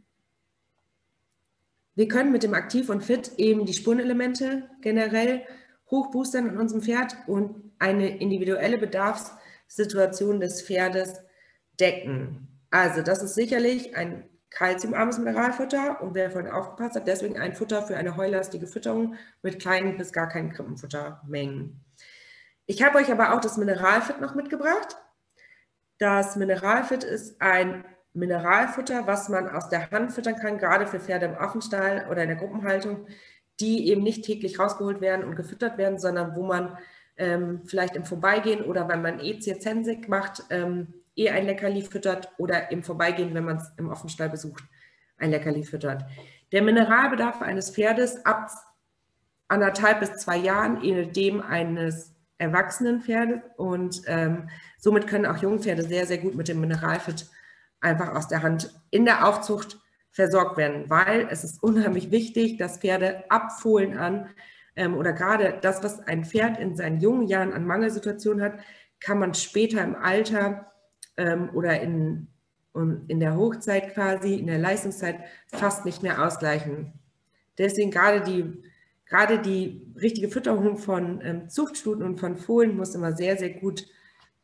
wir können mit dem Aktiv und Fit eben die Spurenelemente generell hochboostern in unserem Pferd und eine individuelle Bedarfssituation des Pferdes decken. Also das ist sicherlich ein kalziumarmes Mineralfutter und wer vorhin aufgepasst hat, deswegen ein Futter für eine heulastige Fütterung mit kleinen bis gar keinen Krippenfuttermengen. Ich habe euch aber auch das Mineralfit noch mitgebracht. Das Mineralfit ist ein Mineralfutter, was man aus der Hand füttern kann, gerade für Pferde im Affenstall oder in der Gruppenhaltung, die eben nicht täglich rausgeholt werden und gefüttert werden, sondern wo man ähm, vielleicht im Vorbeigehen oder wenn man E-Zirzensik macht, ähm, eh ein Leckerli füttert oder im Vorbeigehen, wenn man es im Offenstall besucht, ein Leckerli füttert. Der Mineralbedarf eines Pferdes ab anderthalb bis zwei Jahren ähnelt dem eines erwachsenen Pferdes und ähm, somit können auch Jungpferde sehr, sehr gut mit dem Mineralfit einfach aus der Hand in der Aufzucht versorgt werden, weil es ist unheimlich wichtig, dass Pferde abfohlen an ähm, oder gerade das, was ein Pferd in seinen jungen Jahren an Mangelsituationen hat, kann man später im Alter ähm, oder in, in der Hochzeit quasi, in der Leistungszeit fast nicht mehr ausgleichen. Deswegen gerade die, gerade die richtige Fütterung von ähm, Zuchtstuten und von Fohlen muss immer sehr, sehr gut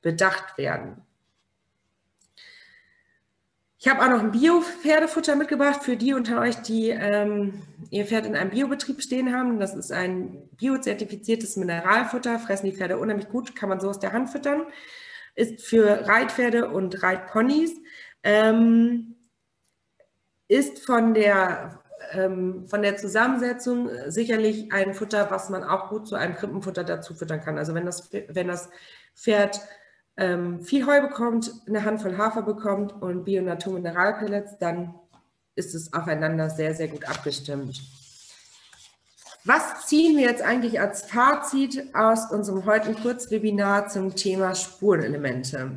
bedacht werden. Ich habe auch noch ein Bio-Pferdefutter mitgebracht für die unter euch, die ähm, ihr Pferd in einem Biobetrieb stehen haben. Das ist ein biozertifiziertes Mineralfutter, fressen die Pferde unheimlich gut, kann man so aus der Hand füttern ist für Reitpferde und Reitponys, ähm, ist von der, ähm, von der Zusammensetzung sicherlich ein Futter, was man auch gut zu einem Krippenfutter dazu füttern kann. Also wenn das, wenn das Pferd ähm, viel Heu bekommt, eine Handvoll Hafer bekommt und Bio-Natur-Mineralpellets, dann ist es aufeinander sehr, sehr gut abgestimmt. Was ziehen wir jetzt eigentlich als Fazit aus unserem heutigen Kurzwebinar zum Thema Spurenelemente?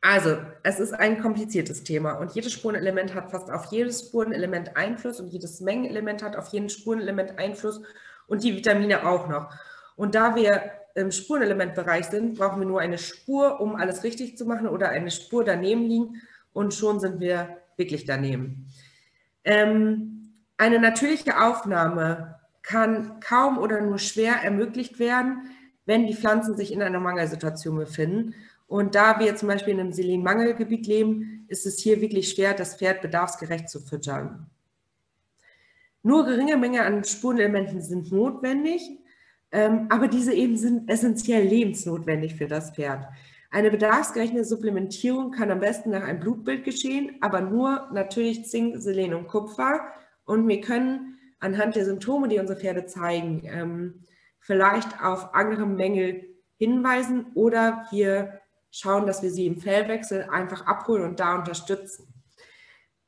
Also, es ist ein kompliziertes Thema und jedes Spurenelement hat fast auf jedes Spurenelement Einfluss und jedes Mengenelement hat auf jedes Spurenelement Einfluss und die Vitamine auch noch. Und da wir im Spurenelementbereich sind, brauchen wir nur eine Spur, um alles richtig zu machen oder eine Spur daneben liegen und schon sind wir wirklich daneben. Ähm, eine natürliche Aufnahme kann kaum oder nur schwer ermöglicht werden, wenn die Pflanzen sich in einer Mangelsituation befinden. Und da wir zum Beispiel in einem Selenmangelgebiet leben, ist es hier wirklich schwer, das Pferd bedarfsgerecht zu füttern. Nur geringe Menge an Spurenelementen sind notwendig, ähm, aber diese eben sind essentiell lebensnotwendig für das Pferd. Eine bedarfsgerechte Supplementierung kann am besten nach einem Blutbild geschehen, aber nur natürlich Zink, Selen und Kupfer und wir können anhand der Symptome, die unsere Pferde zeigen, ähm, vielleicht auf andere Mängel hinweisen oder wir schauen, dass wir sie im Fellwechsel einfach abholen und da unterstützen.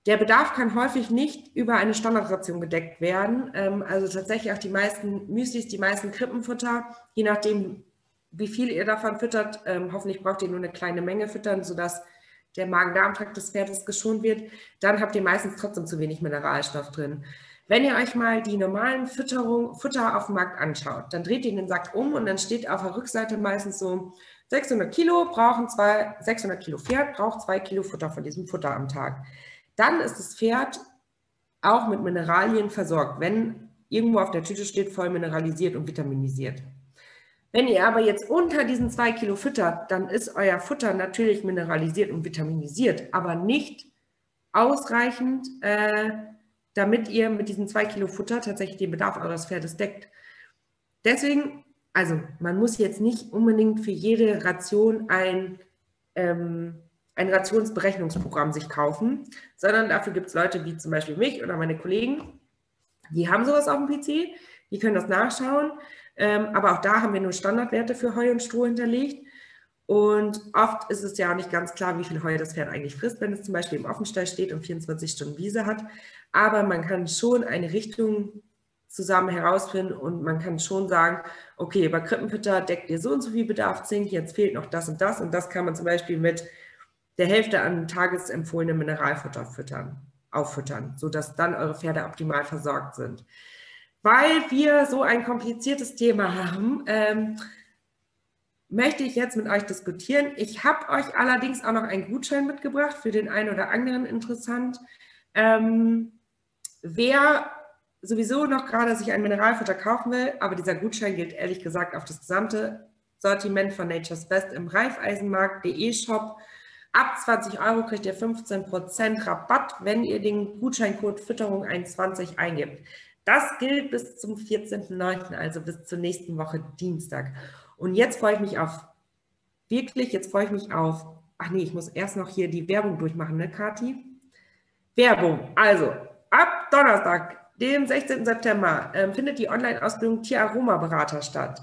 der Bedarf kann häufig nicht über eine Standardration gedeckt werden. Ähm, also tatsächlich auch die meisten Müslis, die meisten Krippenfutter, je nachdem, wie viel ihr davon füttert, ähm, hoffentlich braucht ihr nur eine kleine Menge füttern, sodass der Magen-Darm-Trakt des Pferdes geschont wird, dann habt ihr meistens trotzdem zu wenig Mineralstoff drin. Wenn ihr euch mal die normalen Fütterung, Futter auf dem Markt anschaut, dann dreht ihr den Sack um und dann steht auf der Rückseite meistens so 600 Kilo brauchen zwei, 600 Kilo Pferd braucht zwei Kilo Futter von diesem Futter am Tag. Dann ist das Pferd auch mit Mineralien versorgt, wenn irgendwo auf der Tüte steht voll mineralisiert und vitaminisiert. Wenn ihr aber jetzt unter diesen zwei Kilo füttert, dann ist euer Futter natürlich mineralisiert und vitaminisiert, aber nicht ausreichend, äh, damit ihr mit diesen zwei Kilo Futter tatsächlich den Bedarf eures Pferdes deckt. Deswegen, also man muss jetzt nicht unbedingt für jede Ration ein, ähm, ein Rationsberechnungsprogramm sich kaufen, sondern dafür gibt es Leute wie zum Beispiel mich oder meine Kollegen, die haben sowas auf dem PC, die können das nachschauen aber auch da haben wir nur Standardwerte für Heu und Stroh hinterlegt. Und oft ist es ja auch nicht ganz klar, wie viel Heu das Pferd eigentlich frisst, wenn es zum Beispiel im Offenstall steht und 24 Stunden Wiese hat. Aber man kann schon eine Richtung zusammen herausfinden und man kann schon sagen, okay, bei Krippenfütter deckt ihr so und so viel Bedarf Zink, jetzt fehlt noch das und das und das kann man zum Beispiel mit der Hälfte an tagesempfohlenem Mineralfutter füttern, auffüttern, sodass dann eure Pferde optimal versorgt sind weil wir so ein kompliziertes Thema haben, ähm, möchte ich jetzt mit euch diskutieren. Ich habe euch allerdings auch noch einen Gutschein mitgebracht, für den einen oder anderen interessant. Ähm, wer sowieso noch gerade sich ein Mineralfutter kaufen will, aber dieser Gutschein gilt ehrlich gesagt auf das gesamte Sortiment von Nature's Best im Reifeisenmarkt.de Shop. Ab 20 Euro kriegt ihr 15% Rabatt, wenn ihr den Gutscheincode Fütterung21 eingibt. Das gilt bis zum 14.09., also bis zur nächsten Woche Dienstag. Und jetzt freue ich mich auf, wirklich, jetzt freue ich mich auf, ach nee, ich muss erst noch hier die Werbung durchmachen, ne, Kati? Werbung. Also, ab Donnerstag, dem 16. September, äh, findet die Online-Ausbildung Tieraroma-Berater statt.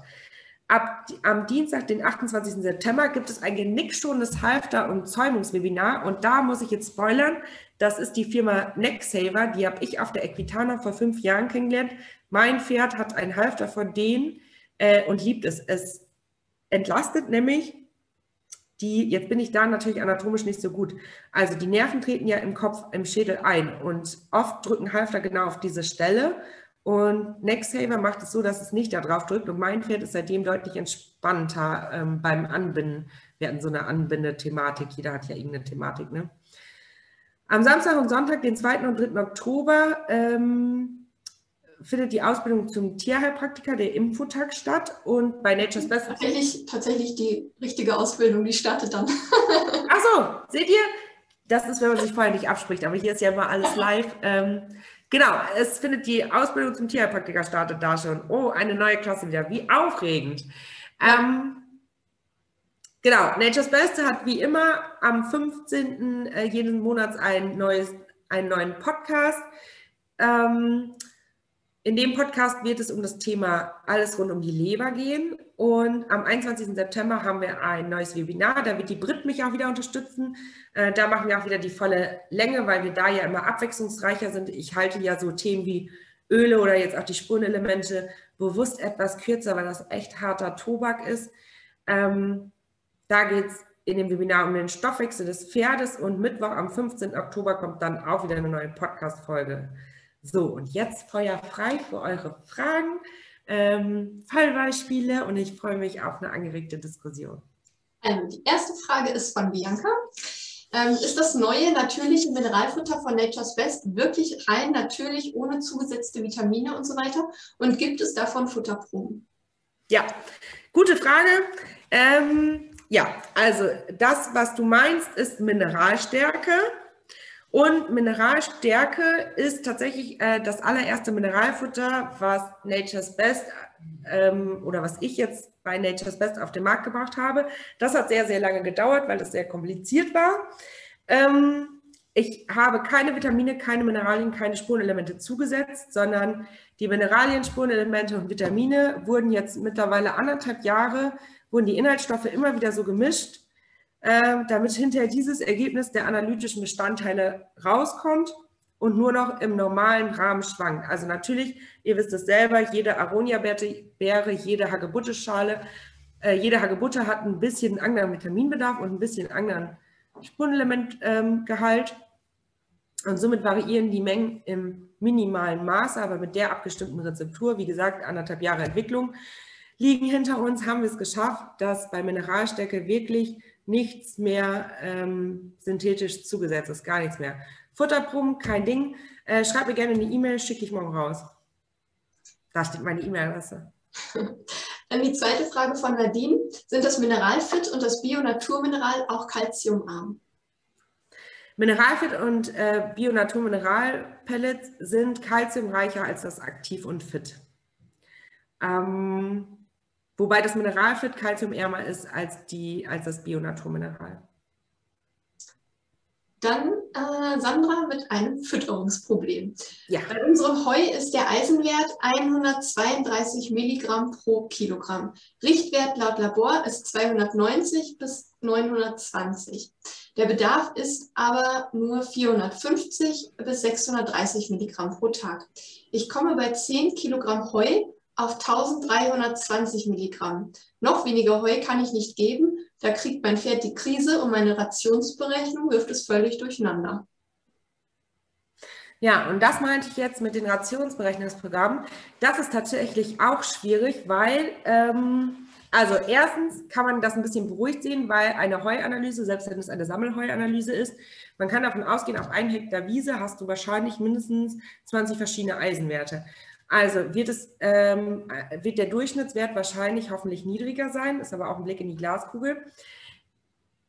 Ab, am Dienstag, den 28. September, gibt es ein genickschonendes Halfter- und Zäumungswebinar. Und da muss ich jetzt spoilern. Das ist die Firma Necksaver. Die habe ich auf der Equitana vor fünf Jahren kennengelernt. Mein Pferd hat einen Halfter von denen äh, und liebt es. Es entlastet nämlich die, jetzt bin ich da natürlich anatomisch nicht so gut. Also die Nerven treten ja im Kopf, im Schädel ein und oft drücken Halfter genau auf diese Stelle und Nextsaver macht es so, dass es nicht da drauf drückt und mein Pferd ist seitdem deutlich entspannter ähm, beim Anbinden. Wir hatten so eine Anbindethematik, jeder hat ja irgendeine Thematik. Ne? Am Samstag und Sonntag, den 2. und 3. Oktober, ähm, findet die Ausbildung zum Tierheilpraktiker, der Infotag, statt und bei Nature's Best. Tatsächlich, tatsächlich die richtige Ausbildung, die startet dann. Ach so, seht ihr? Das ist, wenn man sich vorher nicht abspricht, aber hier ist ja immer alles live. Ähm, Genau, es findet die Ausbildung zum Tierheilpraktiker startet da schon. Oh, eine neue Klasse wieder. Wie aufregend. Ähm, genau, Nature's Beste hat wie immer am 15. Äh, jeden Monats ein neues, einen neuen Podcast. Ähm, in dem Podcast wird es um das Thema alles rund um die Leber gehen. Und am 21. September haben wir ein neues Webinar. Da wird die Brit mich auch wieder unterstützen. Äh, da machen wir auch wieder die volle Länge, weil wir da ja immer abwechslungsreicher sind. Ich halte ja so Themen wie Öle oder jetzt auch die Spurenelemente bewusst etwas kürzer, weil das echt harter Tobak ist. Ähm, da geht es in dem Webinar um den Stoffwechsel des Pferdes und Mittwoch am 15. Oktober kommt dann auch wieder eine neue Podcast-Folge. So, und jetzt Feuer frei für eure Fragen, ähm, Fallbeispiele und ich freue mich auf eine angeregte Diskussion. Ähm, die erste Frage ist von Bianca. Ähm, ist das neue natürliche Mineralfutter von Nature's Best wirklich rein natürlich, ohne zugesetzte Vitamine und so weiter? Und gibt es davon Futterproben? Ja, gute Frage. Ähm, ja, also das, was du meinst, ist Mineralstärke. Und Mineralstärke ist tatsächlich äh, das allererste Mineralfutter, was Nature's Best ähm, oder was ich jetzt bei Nature's Best auf den Markt gebracht habe. Das hat sehr, sehr lange gedauert, weil das sehr kompliziert war. Ähm, ich habe keine Vitamine, keine Mineralien, keine Spurenelemente zugesetzt, sondern die Mineralien, Spurenelemente und Vitamine wurden jetzt mittlerweile anderthalb Jahre, wurden die Inhaltsstoffe immer wieder so gemischt, äh, damit hinterher dieses Ergebnis der analytischen Bestandteile rauskommt und nur noch im normalen Rahmen schwankt. Also natürlich, ihr wisst es selber, jede Aronia-Beere, jede Hagebutteschale, äh, jede Hagebutte hat ein bisschen anderen Vitaminbedarf und ein bisschen anderen Spurenelementgehalt. Ähm, und somit variieren die Mengen im minimalen Maße, aber mit der abgestimmten Rezeptur, wie gesagt, anderthalb Jahre Entwicklung, liegen hinter uns, haben wir es geschafft, dass bei Mineralstärke wirklich nichts mehr ähm, synthetisch zugesetzt ist, gar nichts mehr. Futterproben, kein Ding. Äh, schreib mir gerne eine E-Mail, schicke ich morgen raus. Da steht meine E-Mail-Adresse. Dann die zweite Frage von Nadine. Sind das Mineralfit und das Bio-Naturmineral auch kalziumarm? Mineralfit und äh, Bio-Naturmineral-Pellets sind kalziumreicher als das Aktiv und Fit. Ähm, wobei das Mineralfit kalziumärmer ist als, die, als das Bio-Naturmineral. Dann äh, Sandra mit einem Fütterungsproblem. Ja. Bei unserem Heu ist der Eisenwert 132 Milligramm pro Kilogramm. Richtwert laut Labor ist 290 bis 920. Der Bedarf ist aber nur 450 bis 630 Milligramm pro Tag. Ich komme bei 10 Kilogramm Heu auf 1320 Milligramm. Noch weniger Heu kann ich nicht geben, da kriegt mein Pferd die Krise und meine Rationsberechnung wirft es völlig durcheinander. Ja, und das meinte ich jetzt mit den Rationsberechnungsprogrammen. Das ist tatsächlich auch schwierig, weil, ähm, also erstens kann man das ein bisschen beruhigt sehen, weil eine Heuanalyse, selbst wenn es eine Sammelheuanalyse ist, man kann davon ausgehen, auf einen Hektar Wiese hast du wahrscheinlich mindestens 20 verschiedene Eisenwerte. Also wird, es, ähm, wird der Durchschnittswert wahrscheinlich hoffentlich niedriger sein, ist aber auch ein Blick in die Glaskugel.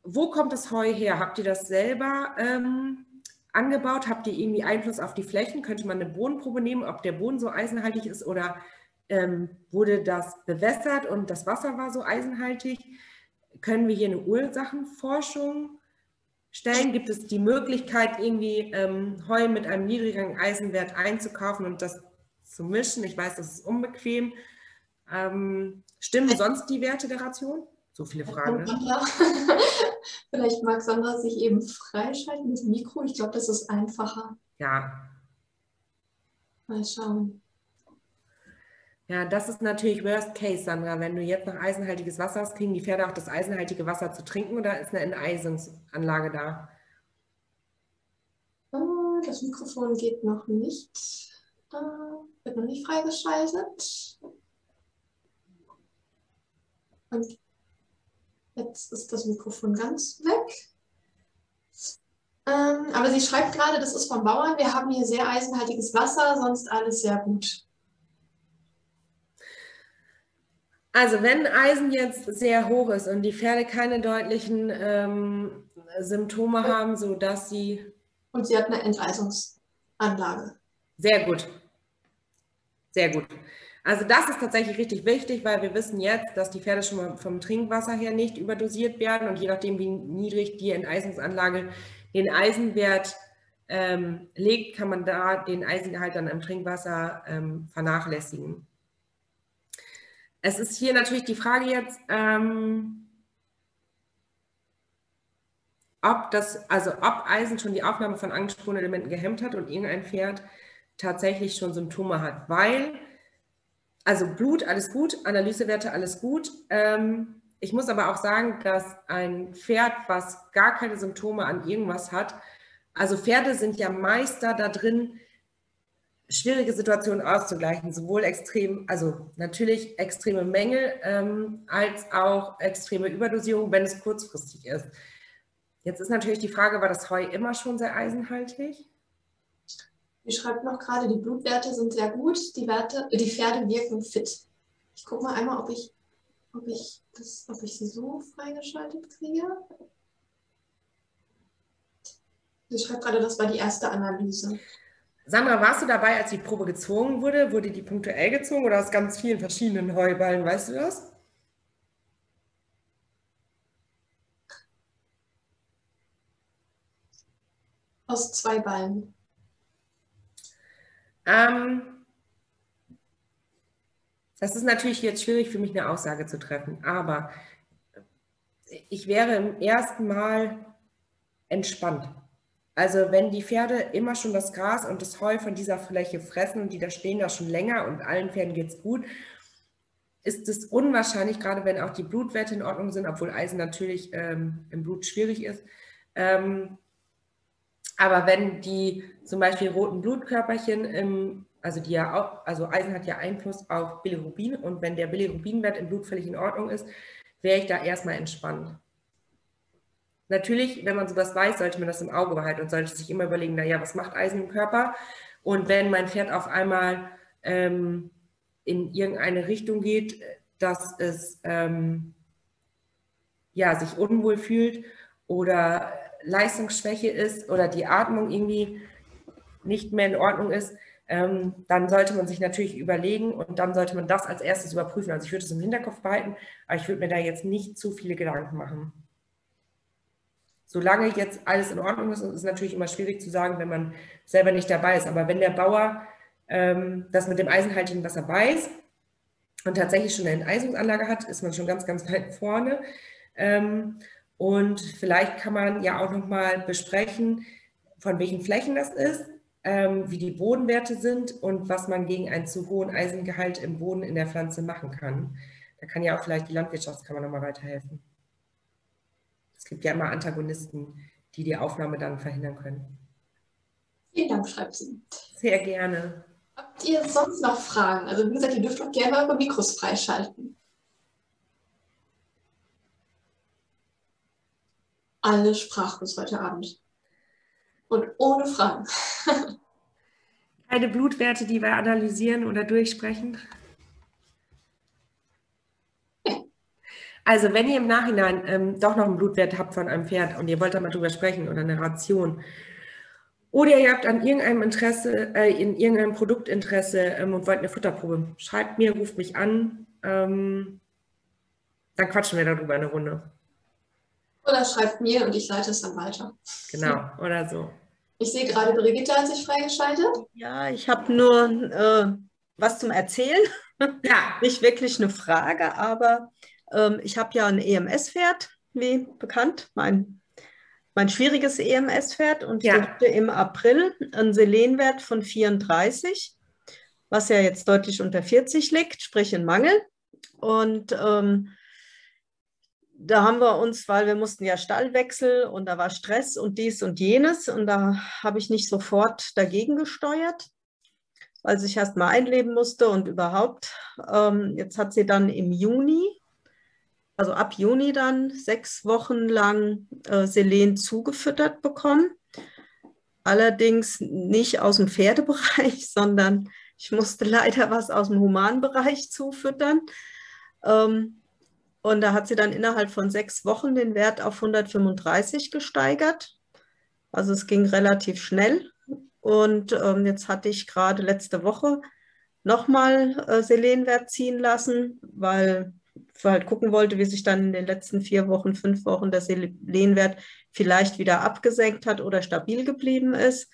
Wo kommt das Heu her? Habt ihr das selber ähm, angebaut? Habt ihr irgendwie Einfluss auf die Flächen? Könnte man eine Bodenprobe nehmen, ob der Boden so eisenhaltig ist oder ähm, wurde das bewässert und das Wasser war so eisenhaltig? Können wir hier eine Ursachenforschung stellen? Gibt es die Möglichkeit, irgendwie ähm, Heu mit einem niedrigeren Eisenwert einzukaufen und das zu mischen. Ich weiß, das ist unbequem. Ähm, stimmen sonst die Werte der Ration? So viele Fragen. Ne? Vielleicht mag Sandra sich eben freischalten mit dem Mikro. Ich glaube, das ist einfacher. Ja. Mal schauen. Ja, das ist natürlich Worst Case, Sandra. Wenn du jetzt noch eisenhaltiges Wasser hast, kriegen die Pferde auch das eisenhaltige Wasser zu trinken oder ist eine Enteisungsanlage da? Oh, das Mikrofon geht noch nicht. Wird noch nicht freigeschaltet. Und jetzt ist das Mikrofon ganz weg. Ähm, aber sie schreibt gerade, das ist vom Bauern. Wir haben hier sehr eisenhaltiges Wasser, sonst alles sehr gut. Also wenn Eisen jetzt sehr hoch ist und die Pferde keine deutlichen ähm, Symptome haben, sodass sie... Und sie hat eine Enteisungsanlage. Sehr gut. Sehr gut. Also das ist tatsächlich richtig wichtig, weil wir wissen jetzt, dass die Pferde schon mal vom Trinkwasser her nicht überdosiert werden und je nachdem, wie niedrig die Enteisungsanlage den Eisenwert ähm, legt, kann man da den Eisengehalt dann im Trinkwasser ähm, vernachlässigen. Es ist hier natürlich die Frage jetzt, ähm, ob das, also ob Eisen schon die Aufnahme von angesprochenen Elementen gehemmt hat und irgendein Pferd tatsächlich schon Symptome hat, weil, also Blut, alles gut, Analysewerte, alles gut. Ähm, ich muss aber auch sagen, dass ein Pferd, was gar keine Symptome an irgendwas hat, also Pferde sind ja Meister da drin, schwierige Situationen auszugleichen, sowohl extrem, also natürlich extreme Mängel ähm, als auch extreme Überdosierung, wenn es kurzfristig ist. Jetzt ist natürlich die Frage, war das Heu immer schon sehr eisenhaltig? Sie schreibt noch gerade, die Blutwerte sind sehr gut, die, Werte, die Pferde wirken fit. Ich gucke mal einmal, ob ich, ob, ich das, ob ich sie so freigeschaltet kriege. Sie schreibt gerade, das war die erste Analyse. Sandra, warst du dabei, als die Probe gezogen wurde? Wurde die punktuell gezogen oder aus ganz vielen verschiedenen Heuballen? Weißt du das? Aus zwei Ballen. Ähm, das ist natürlich jetzt schwierig für mich, eine Aussage zu treffen, aber ich wäre im ersten Mal entspannt. Also wenn die Pferde immer schon das Gras und das Heu von dieser Fläche fressen und die da stehen da schon länger und allen Pferden geht es gut, ist es unwahrscheinlich, gerade wenn auch die Blutwerte in Ordnung sind, obwohl Eisen natürlich ähm, im Blut schwierig ist. Ähm, aber wenn die zum Beispiel roten Blutkörperchen, im, also die ja auch, also Eisen hat ja Einfluss auf Bilirubin und wenn der Bilirubinwert im Blut völlig in Ordnung ist, wäre ich da erstmal entspannt. Natürlich, wenn man sowas weiß, sollte man das im Auge behalten und sollte sich immer überlegen, naja, was macht Eisen im Körper? Und wenn mein Pferd auf einmal ähm, in irgendeine Richtung geht, dass es ähm, ja, sich unwohl fühlt oder Leistungsschwäche ist oder die Atmung irgendwie nicht mehr in Ordnung ist, ähm, dann sollte man sich natürlich überlegen und dann sollte man das als erstes überprüfen. Also ich würde es im Hinterkopf behalten, aber ich würde mir da jetzt nicht zu viele Gedanken machen. Solange jetzt alles in Ordnung ist, ist es natürlich immer schwierig zu sagen, wenn man selber nicht dabei ist. Aber wenn der Bauer ähm, das mit dem eisenhaltigen Wasser weiß und tatsächlich schon eine Enteisungsanlage hat, ist man schon ganz, ganz weit vorne. Ähm, und vielleicht kann man ja auch nochmal besprechen, von welchen Flächen das ist, ähm, wie die Bodenwerte sind und was man gegen einen zu hohen Eisengehalt im Boden in der Pflanze machen kann. Da kann ja auch vielleicht die Landwirtschaftskammer nochmal weiterhelfen. Es gibt ja immer Antagonisten, die die Aufnahme dann verhindern können. Vielen Dank, schreibt sie. Sehr gerne. Habt ihr sonst noch Fragen? Also wie gesagt, ihr dürft auch gerne eure Mikros freischalten. Alle sprachlos heute Abend. Und ohne Fragen. Keine Blutwerte, die wir analysieren oder durchsprechen? Also wenn ihr im Nachhinein ähm, doch noch einen Blutwert habt von einem Pferd und ihr wollt da mal drüber sprechen oder eine Ration, oder ihr habt an irgendeinem Interesse, äh, in irgendeinem Produktinteresse ähm, und wollt eine Futterprobe. Schreibt mir, ruft mich an. Ähm, dann quatschen wir darüber eine Runde. Oder schreibt mir und ich leite es dann weiter. Genau, oder so. Ich sehe gerade, Brigitte hat sich freigeschaltet. Ja, ich habe nur äh, was zum Erzählen. Ja. Nicht wirklich eine Frage, aber ähm, ich habe ja ein EMS-Pferd, wie bekannt, mein mein schwieriges EMS-Pferd und ja. hatte im April einen Selenwert von 34, was ja jetzt deutlich unter 40 liegt, sprich in Mangel. Und ähm, da haben wir uns, weil wir mussten ja Stallwechsel und da war Stress und dies und jenes und da habe ich nicht sofort dagegen gesteuert, weil sich erst mal einleben musste und überhaupt. Ähm, jetzt hat sie dann im Juni also ab Juni dann sechs Wochen lang äh, Selen zugefüttert bekommen. Allerdings nicht aus dem Pferdebereich, sondern ich musste leider was aus dem Humanbereich zufüttern. Ähm, und da hat sie dann innerhalb von sechs Wochen den Wert auf 135 gesteigert. Also es ging relativ schnell. Und ähm, jetzt hatte ich gerade letzte Woche nochmal äh, Selenwert ziehen lassen, weil halt gucken wollte, wie sich dann in den letzten vier Wochen, fünf Wochen der Selenwert vielleicht wieder abgesenkt hat oder stabil geblieben ist.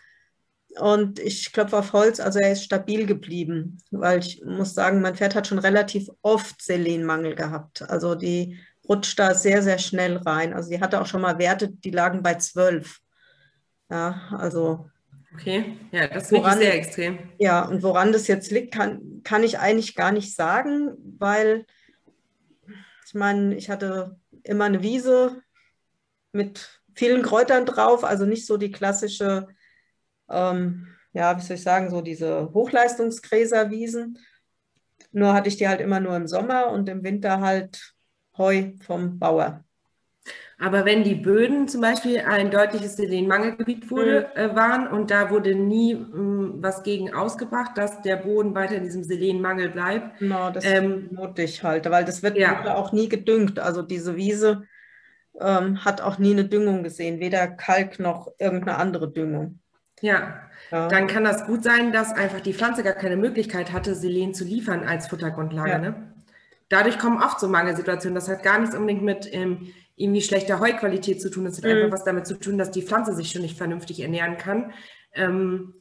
Und ich klopfe auf Holz, also er ist stabil geblieben, weil ich muss sagen, mein Pferd hat schon relativ oft Selenmangel gehabt. Also die rutscht da sehr, sehr schnell rein. Also sie hatte auch schon mal Werte, die lagen bei zwölf. Ja, also. Okay, ja, das ist sehr extrem. Ja, und woran das jetzt liegt, kann, kann ich eigentlich gar nicht sagen, weil ich meine, ich hatte immer eine Wiese mit vielen Kräutern drauf, also nicht so die klassische, ähm, ja, wie soll ich sagen, so diese Hochleistungsgräserwiesen. Nur hatte ich die halt immer nur im Sommer und im Winter halt Heu vom Bauer. Aber wenn die Böden zum Beispiel ein deutliches Selenmangelgebiet wurde, mhm. äh, waren und da wurde nie ähm, was gegen ausgebracht, dass der Boden weiter in diesem Selenmangel bleibt. Genau, das ähm, ich halt, weil das wird ja. auch nie gedüngt. Also diese Wiese ähm, hat auch nie eine Düngung gesehen, weder Kalk noch irgendeine andere Düngung. Ja. ja. dann kann das gut sein, dass einfach die Pflanze gar keine Möglichkeit hatte, Selen zu liefern als Futtergrundlage. Ja. Ne? Dadurch kommen oft so Mangelsituationen. Das hat gar nichts unbedingt mit ähm, irgendwie schlechter Heuqualität zu tun. Das hat mhm. einfach was damit zu tun, dass die Pflanze sich schon nicht vernünftig ernähren kann. Ähm,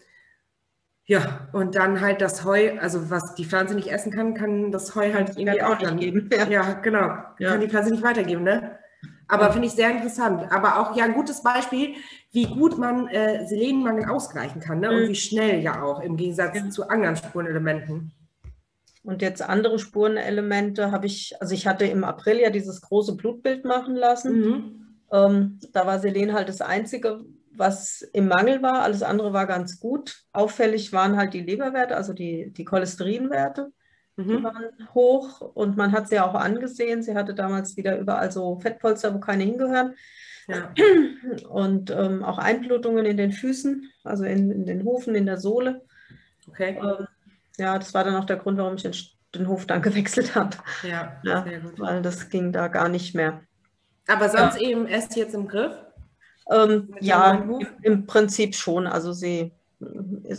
ja, und dann halt das Heu, also was die Pflanze nicht essen kann, kann das Heu halt irgendwie auch dann geben. Ja, ja genau. Ja. Kann die Pflanze nicht weitergeben, ne? Aber finde ich sehr interessant. Aber auch ja ein gutes Beispiel, wie gut man äh, Selenmangel ausgleichen kann ne? Mhm. und wie schnell ja auch im Gegensatz ja. zu anderen Spurenelementen. Und jetzt andere Spurenelemente habe ich, also ich hatte im April ja dieses große Blutbild machen lassen. Mhm. Ähm, da war Selen halt das Einzige, was im Mangel war. Alles andere war ganz gut. Auffällig waren halt die Leberwerte, also die, die Cholesterinwerte. Mhm. Die waren hoch und man hat sie auch angesehen. Sie hatte damals wieder überall so Fettpolster, wo keine hingehören. Ja. Und ähm, auch Einblutungen in den Füßen, also in, in, den Hufen, in der Sohle. Okay. Ähm, ja, das war dann auch der Grund, warum ich den, den Hof dann gewechselt habe. Ja, ja, sehr gut. Weil das ging da gar nicht mehr. Aber sonst ja. eben erst jetzt im Griff? Ähm, ja, im Prinzip schon. Also sie,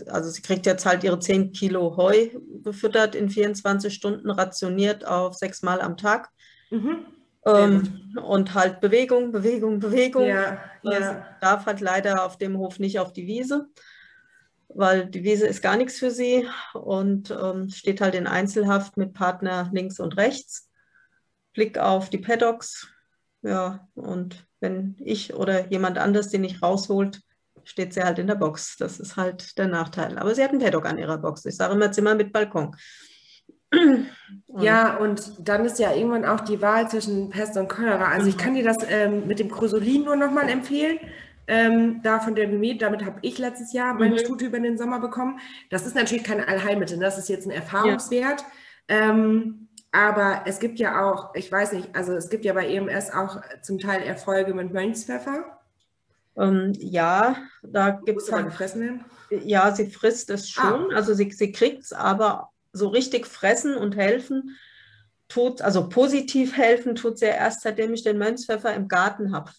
also sie kriegt jetzt halt ihre 10 Kilo Heu gefüttert in 24 Stunden, rationiert auf sechs Mal am Tag. Mhm. Ähm, und halt Bewegung, Bewegung, Bewegung. Ja, ja. darf halt leider auf dem Hof nicht auf die Wiese weil die Wiese ist gar nichts für sie und ähm, steht halt in Einzelhaft mit Partner links und rechts. Blick auf die Paddocks. Ja, und wenn ich oder jemand anders den nicht rausholt, steht sie halt in der Box. Das ist halt der Nachteil. Aber sie hat einen Paddock an ihrer Box. Ich sage immer Zimmer mit Balkon. Und ja, und dann ist ja irgendwann auch die Wahl zwischen Pest und Cholera. Also ich mhm. kann dir das ähm, mit dem Chrysolin nur nochmal empfehlen ähm, da von der Bemüht. Damit habe ich letztes Jahr meine mhm. Studie über den Sommer bekommen. Das ist natürlich kein Allheilmittel, das ist jetzt ein Erfahrungswert. Ja. Ähm, aber es gibt ja auch, ich weiß nicht, also es gibt ja bei EMS auch zum Teil Erfolge mit Mönchspfeffer. Ähm, ja, da gibt es halt. Ja, sie frisst es ah. schon. Ah. Also sie, sie kriegt es, aber so richtig fressen und helfen tut, also positiv helfen tut sie erst, seitdem ich den Mönchspfeffer im Garten habe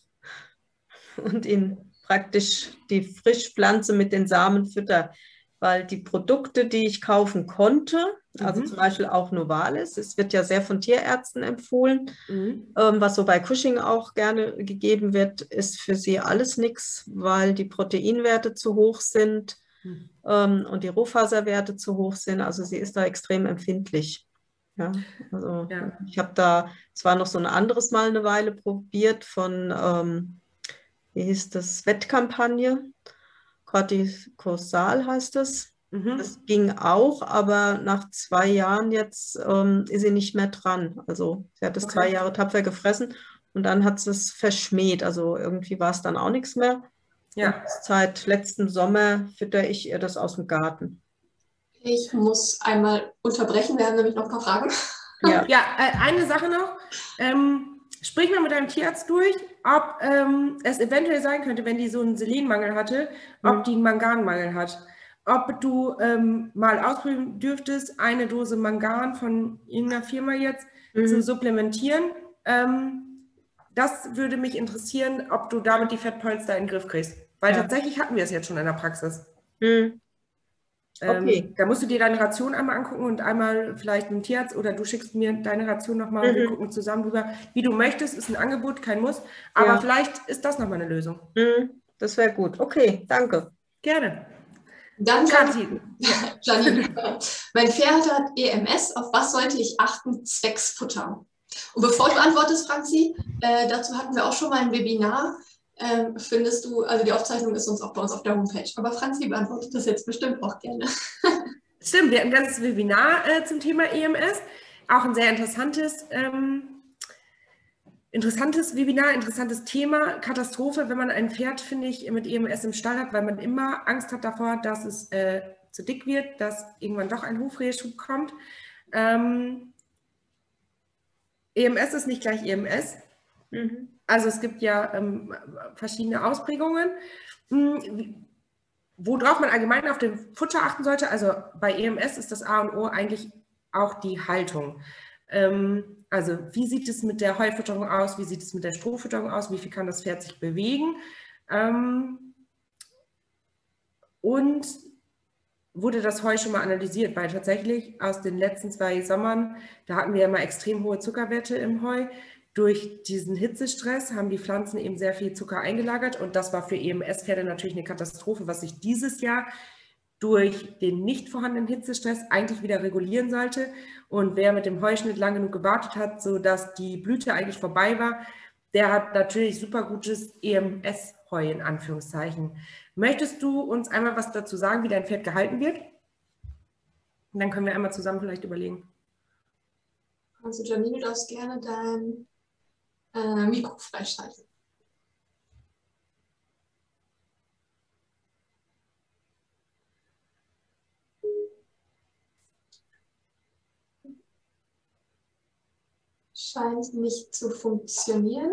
und ihn praktisch die Frischpflanze mit den Samen fütter. Weil die Produkte, die ich kaufen konnte, also mhm. zum Beispiel auch Novalis, es wird ja sehr von Tierärzten empfohlen, mhm. ähm, was so bei Cushing auch gerne gegeben wird, ist für sie alles nichts, weil die Proteinwerte zu hoch sind mhm. ähm, und die Rohfaserwerte zu hoch sind. Also sie ist da extrem empfindlich. Ja, also ja. ich habe da zwar noch so ein anderes Mal eine Weile probiert von ähm, wie hieß das, Wettkampagne. Corticosal heißt es. Mhm. Das ging auch, aber nach zwei Jahren jetzt ähm, ist sie nicht mehr dran. Also sie hat es okay. zwei Jahre tapfer gefressen und dann hat sie es verschmäht. Also irgendwie war es dann auch nichts mehr. Ja. seit letztem Sommer fütter ich ihr das aus dem Garten. Ich muss einmal unterbrechen, wir haben nämlich noch ein paar Fragen. Ja, ja äh, eine Sache noch. Ähm, Sprich mal mit deinem Tierarzt durch, ob ähm, es eventuell sein könnte, wenn die so einen Selenmangel hatte, ob mhm. die einen Manganmangel hat. Ob du ähm, mal ausprobieren dürftest, eine Dose Mangan von irgendeiner Firma jetzt mhm. zu supplementieren. Ähm, das würde mich interessieren, ob du damit die Fettpolster in den Griff kriegst. Weil ja. tatsächlich hatten wir es jetzt schon in der Praxis. Mhm. Ähm, okay. da musst du dir deine Ration einmal angucken und einmal vielleicht mit dem Tierarzt oder du schickst mir deine Ration nochmal mhm. und wir mhm. gucken zusammen drüber. Wie du möchtest, ist ein Angebot, kein Muss. Aber ja. vielleicht ist das nochmal eine Lösung. Mhm. Das wäre gut. Okay, danke. Gerne. Dann Janine. Janine. mein Pferd hat EMS. Auf was sollte ich achten zwecks Futter? Und bevor du antwortest, Franzi, äh, dazu hatten wir auch schon mal ein Webinar ähm, findest du, also die Aufzeichnung ist uns auch bei uns auf der Homepage. Aber Franzi beantwortet das jetzt bestimmt auch gerne. Stimmt, wir hatten ein ganzes Webinar äh, zum Thema EMS. Auch ein sehr interessantes, ähm, interessantes Webinar, interessantes Thema. Katastrophe, wenn man ein Pferd, finde ich, mit EMS im Stall hat, weil man immer Angst hat davor, dass es äh, zu dick wird, dass irgendwann doch ein Hufreheschub kommt. Ähm, EMS ist nicht gleich EMS. Mhm. Also es gibt ja ähm, verschiedene Ausprägungen. Hm, worauf man allgemein auf den Futter achten sollte, also bei EMS ist das A und O eigentlich auch die Haltung. Ähm, also wie sieht es mit der Heufütterung aus, wie sieht es mit der Strohfütterung aus, wie viel kann das Pferd sich bewegen. Ähm, und wurde das Heu schon mal analysiert, weil tatsächlich aus den letzten zwei Sommern, da hatten wir ja mal extrem hohe Zuckerwerte im Heu, durch diesen Hitzestress haben die Pflanzen eben sehr viel Zucker eingelagert. Und das war für EMS-Pferde natürlich eine Katastrophe, was sich dieses Jahr durch den nicht vorhandenen Hitzestress eigentlich wieder regulieren sollte. Und wer mit dem Heuschnitt lang genug gewartet hat, sodass die Blüte eigentlich vorbei war, der hat natürlich super gutes EMS-Heu in Anführungszeichen. Möchtest du uns einmal was dazu sagen, wie dein Pferd gehalten wird? Und dann können wir einmal zusammen vielleicht überlegen. Also Janine, du darfst gerne dein äh, Mikro freischalten. Scheint nicht zu funktionieren.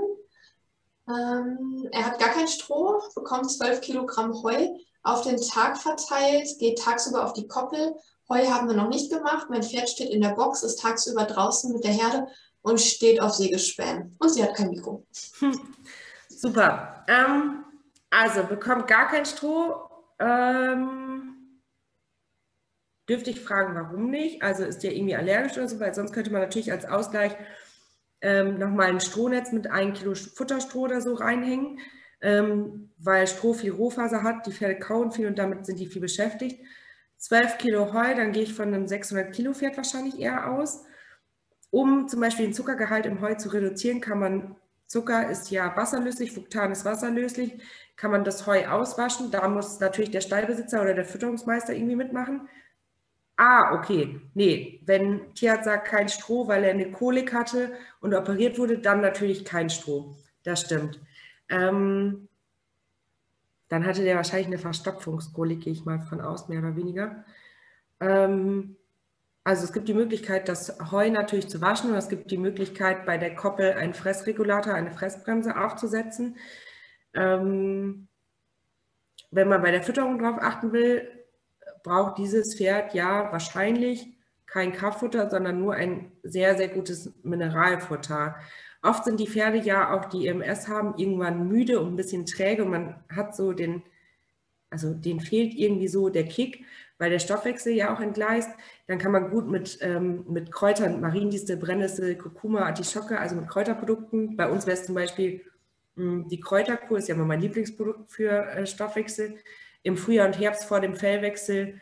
Ähm, er hat gar kein Stroh, bekommt 12 Kilogramm Heu auf den Tag verteilt, geht tagsüber auf die Koppel. Heu haben wir noch nicht gemacht. Mein Pferd steht in der Box, ist tagsüber draußen mit der Herde und steht auf Sägespänen. Und sie hat kein Mikro. Hm. Super. Ähm, also bekommt gar kein Stroh. Ähm, dürfte ich fragen, warum nicht? Also ist der irgendwie allergisch oder so, weil sonst könnte man natürlich als Ausgleich ähm, nochmal ein Strohnetz mit einem Kilo Futterstroh oder so reinhängen, ähm, weil Stroh viel Rohfaser hat, die Pferde kauen viel und damit sind die viel beschäftigt. 12 Kilo Heu, dann gehe ich von einem 600 Kilo Pferd wahrscheinlich eher aus. Um zum Beispiel den Zuckergehalt im Heu zu reduzieren, kann man, Zucker ist ja wasserlöslich, Fructan ist wasserlöslich, kann man das Heu auswaschen. Da muss natürlich der Stallbesitzer oder der Fütterungsmeister irgendwie mitmachen. Ah, okay. Nee, wenn Tierarzt sagt kein Stroh, weil er eine Kolik hatte und operiert wurde, dann natürlich kein Stroh. Das stimmt. Ähm, dann hatte der wahrscheinlich eine Verstopfungskolik, gehe ich mal von aus, mehr oder weniger. Ähm, also es gibt die Möglichkeit, das Heu natürlich zu waschen und es gibt die Möglichkeit, bei der Koppel einen Fressregulator, eine Fressbremse aufzusetzen. Ähm, wenn man bei der Fütterung darauf achten will, braucht dieses Pferd ja wahrscheinlich kein Kraftfutter, sondern nur ein sehr, sehr gutes Mineralfutter. Oft sind die Pferde ja auch, die EMS haben, irgendwann müde und ein bisschen träge und man hat so den, also denen fehlt irgendwie so der Kick, weil der Stoffwechsel ja auch entgleist. Dann kann man gut mit, ähm, mit Kräutern, Mariendistel, Brennnessel, Kurkuma, Artischocke, also mit Kräuterprodukten. Bei uns wäre es zum Beispiel mh, hm, die Kräuterkur, ist ja immer mein Lieblingsprodukt für äh, Stoffwechsel im Frühjahr und Herbst vor dem Fellwechsel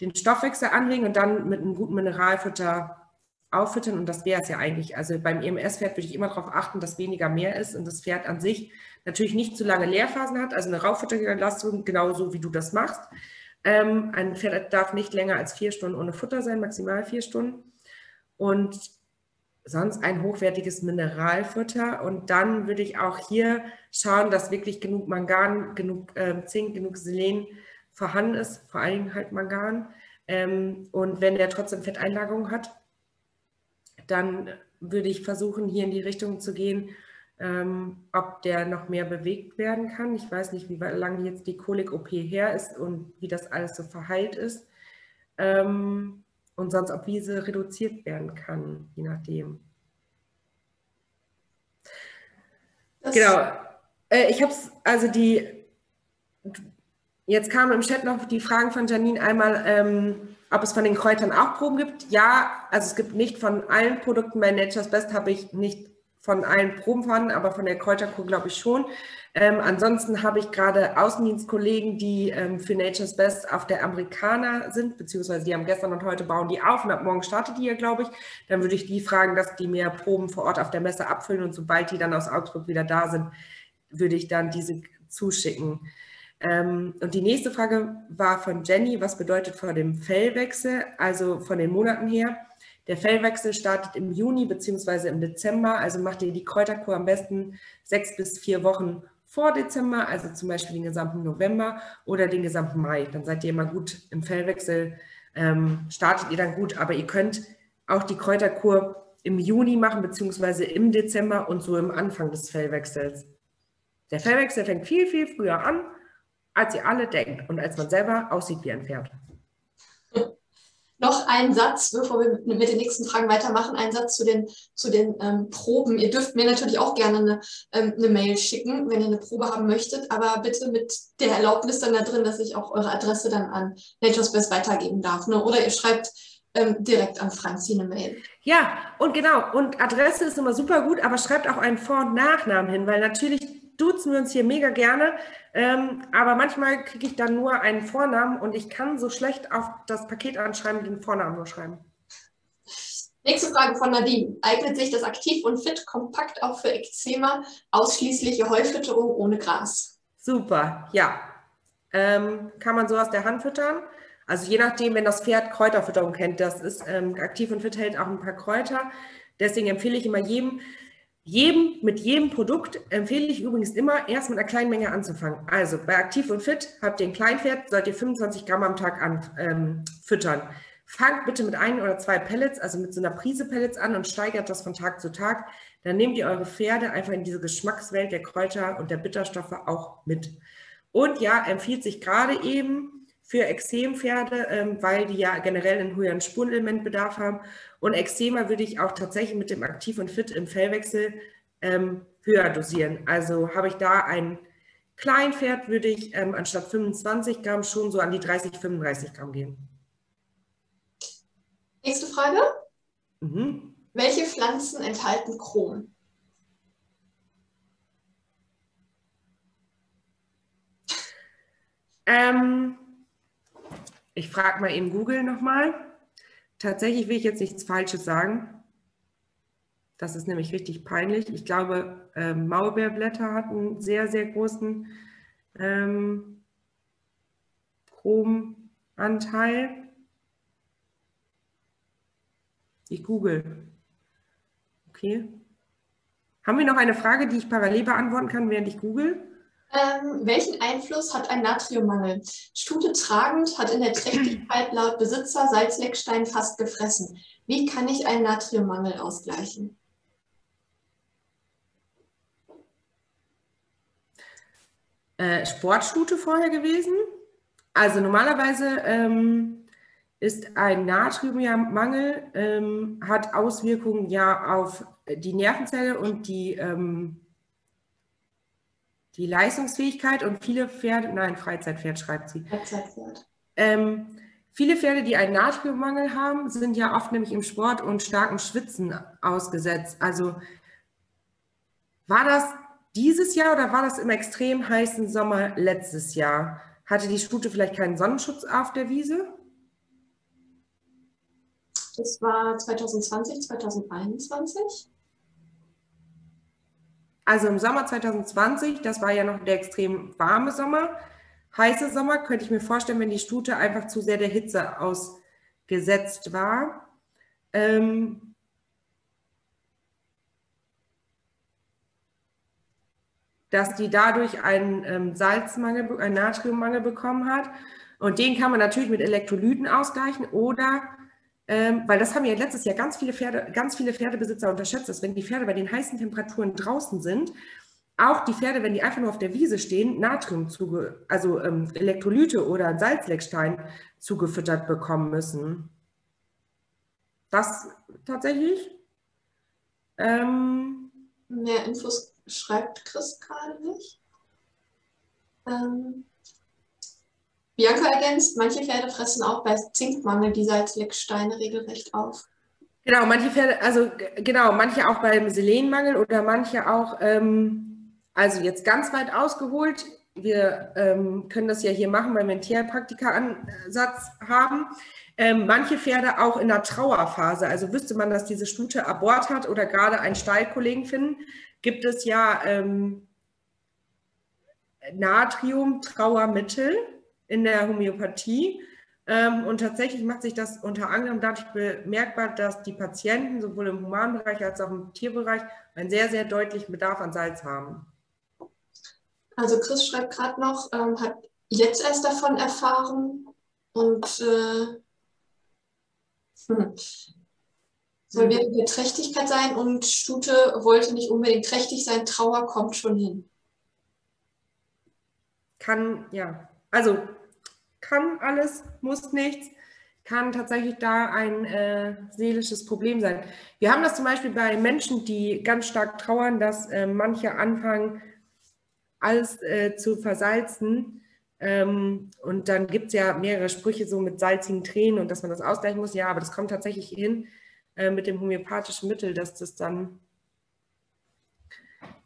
den Stoffwechsel anlegen und dann mit einem guten Mineralfutter auffüttern. Und das wäre es ja eigentlich. Also beim EMS-Pferd würde ich immer darauf achten, dass weniger mehr ist und das Pferd an sich natürlich nicht zu lange Leerphasen hat, also eine Rauffutterbelastung, genauso wie du das machst. Ähm, ein Pferd darf nicht länger als vier Stunden ohne Futter sein, maximal vier Stunden. Und sonst ein hochwertiges Mineralfutter. Und dann würde ich auch hier schauen, dass wirklich genug Mangan, genug äh, Zink, genug Selen vorhanden ist, vor allen Dingen halt Mangan. Ähm, und wenn der trotzdem Fetteinlagerung hat, dann würde ich versuchen, hier in die Richtung zu gehen, ähm, ob der noch mehr bewegt werden kann. Ich weiß nicht, wie lange jetzt die Kolik-OP her ist und wie das alles so verheilt ist. Ähm, und sonst ob Wiese reduziert werden kann, je nachdem. Das genau. Äh, ich habe es, also die, jetzt kamen im Chat noch die Fragen von Janine einmal, ähm, ob es von den Kräutern auch Proben gibt. Ja, also es gibt nicht von allen Produkten bei Nature's Best, habe ich nicht von allen Proben vorhanden, aber von der Kräuterkur glaube ich schon. Ähm, ansonsten habe ich gerade Außendienstkollegen, die ähm, für Nature's Best auf der Amerikaner sind, beziehungsweise die haben gestern und heute bauen die auf und ab morgen startet die ja, glaube ich. Dann würde ich die fragen, dass die mehr Proben vor Ort auf der Messe abfüllen und sobald die dann aus Augsburg wieder da sind, würde ich dann diese zuschicken. Ähm, und die nächste Frage war von Jenny, was bedeutet vor dem Fellwechsel, also von den Monaten her? Der Fellwechsel startet im Juni bzw. im Dezember, also macht ihr die Kräuterkur am besten sechs bis vier Wochen vor Dezember, also zum Beispiel den gesamten November oder den gesamten Mai. Dann seid ihr immer gut im Fellwechsel, ähm, startet ihr dann gut, aber ihr könnt auch die Kräuterkur im Juni machen, beziehungsweise im Dezember und so im Anfang des Fellwechsels. Der Fellwechsel fängt viel, viel früher an, als ihr alle denkt und als man selber aussieht wie ein Pferd einen Satz, bevor wir mit den nächsten Fragen weitermachen, einen Satz zu den, zu den ähm, Proben. Ihr dürft mir natürlich auch gerne eine, ähm, eine Mail schicken, wenn ihr eine Probe haben möchtet, aber bitte mit der Erlaubnis dann da drin, dass ich auch eure Adresse dann an Nature's Best weitergeben darf. Ne? Oder ihr schreibt ähm, direkt an Franzi eine Mail. Ja, und genau, und Adresse ist immer super gut, aber schreibt auch einen Vor- und Nachnamen hin, weil natürlich duzen wir uns hier mega gerne, ähm, aber manchmal kriege ich dann nur einen Vornamen und ich kann so schlecht auf das Paket anschreiben, den Vornamen nur schreiben. Nächste Frage von Nadine. Eignet sich das Aktiv und Fit kompakt auch für Eczema, ausschließliche Heufütterung ohne Gras? Super, ja. Ähm, kann man so aus der Hand füttern? Also je nachdem, wenn das Pferd Kräuterfütterung kennt, das ist ähm, Aktiv und Fit hält auch ein paar Kräuter. Deswegen empfehle ich immer jedem, jedem, mit jedem Produkt empfehle ich übrigens immer, erst mit einer kleinen Menge anzufangen. Also bei Aktiv und Fit habt ihr ein Kleinpferd, sollt ihr 25 Gramm am Tag an, ähm, füttern. Fangt bitte mit ein oder zwei Pellets, also mit so einer Prise Pellets an und steigert das von Tag zu Tag. Dann nehmt ihr eure Pferde einfach in diese Geschmackswelt der Kräuter und der Bitterstoffe auch mit. Und ja, empfiehlt sich gerade eben für Extrempferde, ähm, weil die ja generell einen höheren Spurenelementbedarf haben. Und Eczema würde ich auch tatsächlich mit dem Aktiv und Fit im Fellwechsel ähm, höher dosieren. Also habe ich da ein Kleinpferd, würde ich ähm, anstatt 25 Gramm schon so an die 30, 35 Gramm gehen. Nächste Frage. Mhm. Welche Pflanzen enthalten Chrom? Ähm, ich frage mal eben Google nochmal. Tatsächlich will ich jetzt nichts Falsches sagen. Das ist nämlich richtig peinlich. Ich glaube, ähm, Maulbeerblätter hat einen sehr, sehr großen ähm, Chromanteil. Ich google. Okay. Haben wir noch eine Frage, die ich parallel beantworten kann, während ich google? Ähm, welchen Einfluss hat ein Natriummangel? Stute tragend hat in der Trächtigkeit laut Besitzer Salzleckstein fast gefressen. Wie kann ich einen Natriummangel ausgleichen? Äh, Sportstute vorher gewesen. Also normalerweise ähm, ist ein Natriummangel, ähm, hat Auswirkungen ja auf die Nervenzelle und die, ähm, die Leistungsfähigkeit und viele Pferde, nein, Freizeitpferd schreibt sie. Freizeitpferd. Ähm, viele Pferde, die einen Natriummangel haben, sind ja oft nämlich im Sport und starken Schwitzen ausgesetzt. Also war das dieses Jahr oder war das im extrem heißen Sommer letztes Jahr? Hatte die Stute vielleicht keinen Sonnenschutz auf der Wiese? Das war 2020, 2021. Also im Sommer 2020, das war ja noch der extrem warme Sommer, heiße Sommer, könnte ich mir vorstellen, wenn die Stute einfach zu sehr der Hitze ausgesetzt war. Ähm, dass die dadurch einen ähm, Salzmangel, einen Natriummangel bekommen hat. Und den kann man natürlich mit Elektrolyten ausgleichen oder ähm, weil das haben ja letztes Jahr ganz viele Pferde, ganz viele Pferdebesitzer unterschätzt, dass wenn die Pferde bei den heißen Temperaturen draußen sind, auch die Pferde, wenn die einfach nur auf der Wiese stehen, Natrium zuge, also ähm, Elektrolyte oder Salzleckstein zugefüttert bekommen müssen. Das tatsächlich. Ähm, Mehr Infos schreibt Chris gerade nicht. Ähm, Bianca ergänzt, manche Pferde fressen auch bei Zinkmangel die Salzlecksteine regelrecht auf. Genau, manche Pferde, also genau, manche auch beim Selenmangel oder manche auch, ähm, also jetzt ganz weit ausgeholt. Wir ähm, können das ja hier machen, weil wir einen Tierpraktika-Ansatz haben. Ähm, manche Pferde auch in der Trauerphase, also wüsste man, dass diese Stute Abort hat oder gerade einen Stallkollegen finden, gibt es ja ähm, Natrium-Trauermittel in der Homöopathie. Ähm, und tatsächlich macht sich das unter anderem dadurch bemerkbar, dass die Patienten sowohl im Humanbereich als auch im Tierbereich einen sehr, sehr deutlichen Bedarf an Salz haben. Also Chris schreibt gerade noch, ähm, hat jetzt erst davon erfahren und äh, hm, soll während der Trächtigkeit sein und Stute wollte nicht unbedingt trächtig sein, Trauer kommt schon hin. Kann, ja. Also kann alles, muss nichts, kann tatsächlich da ein äh, seelisches Problem sein. Wir haben das zum Beispiel bei Menschen, die ganz stark trauern, dass äh, manche anfangen, alles äh, zu versalzen. Ähm, und dann gibt es ja mehrere Sprüche so mit salzigen Tränen und dass man das ausgleichen muss. Ja, aber das kommt tatsächlich hin äh, mit dem homöopathischen Mittel, dass das dann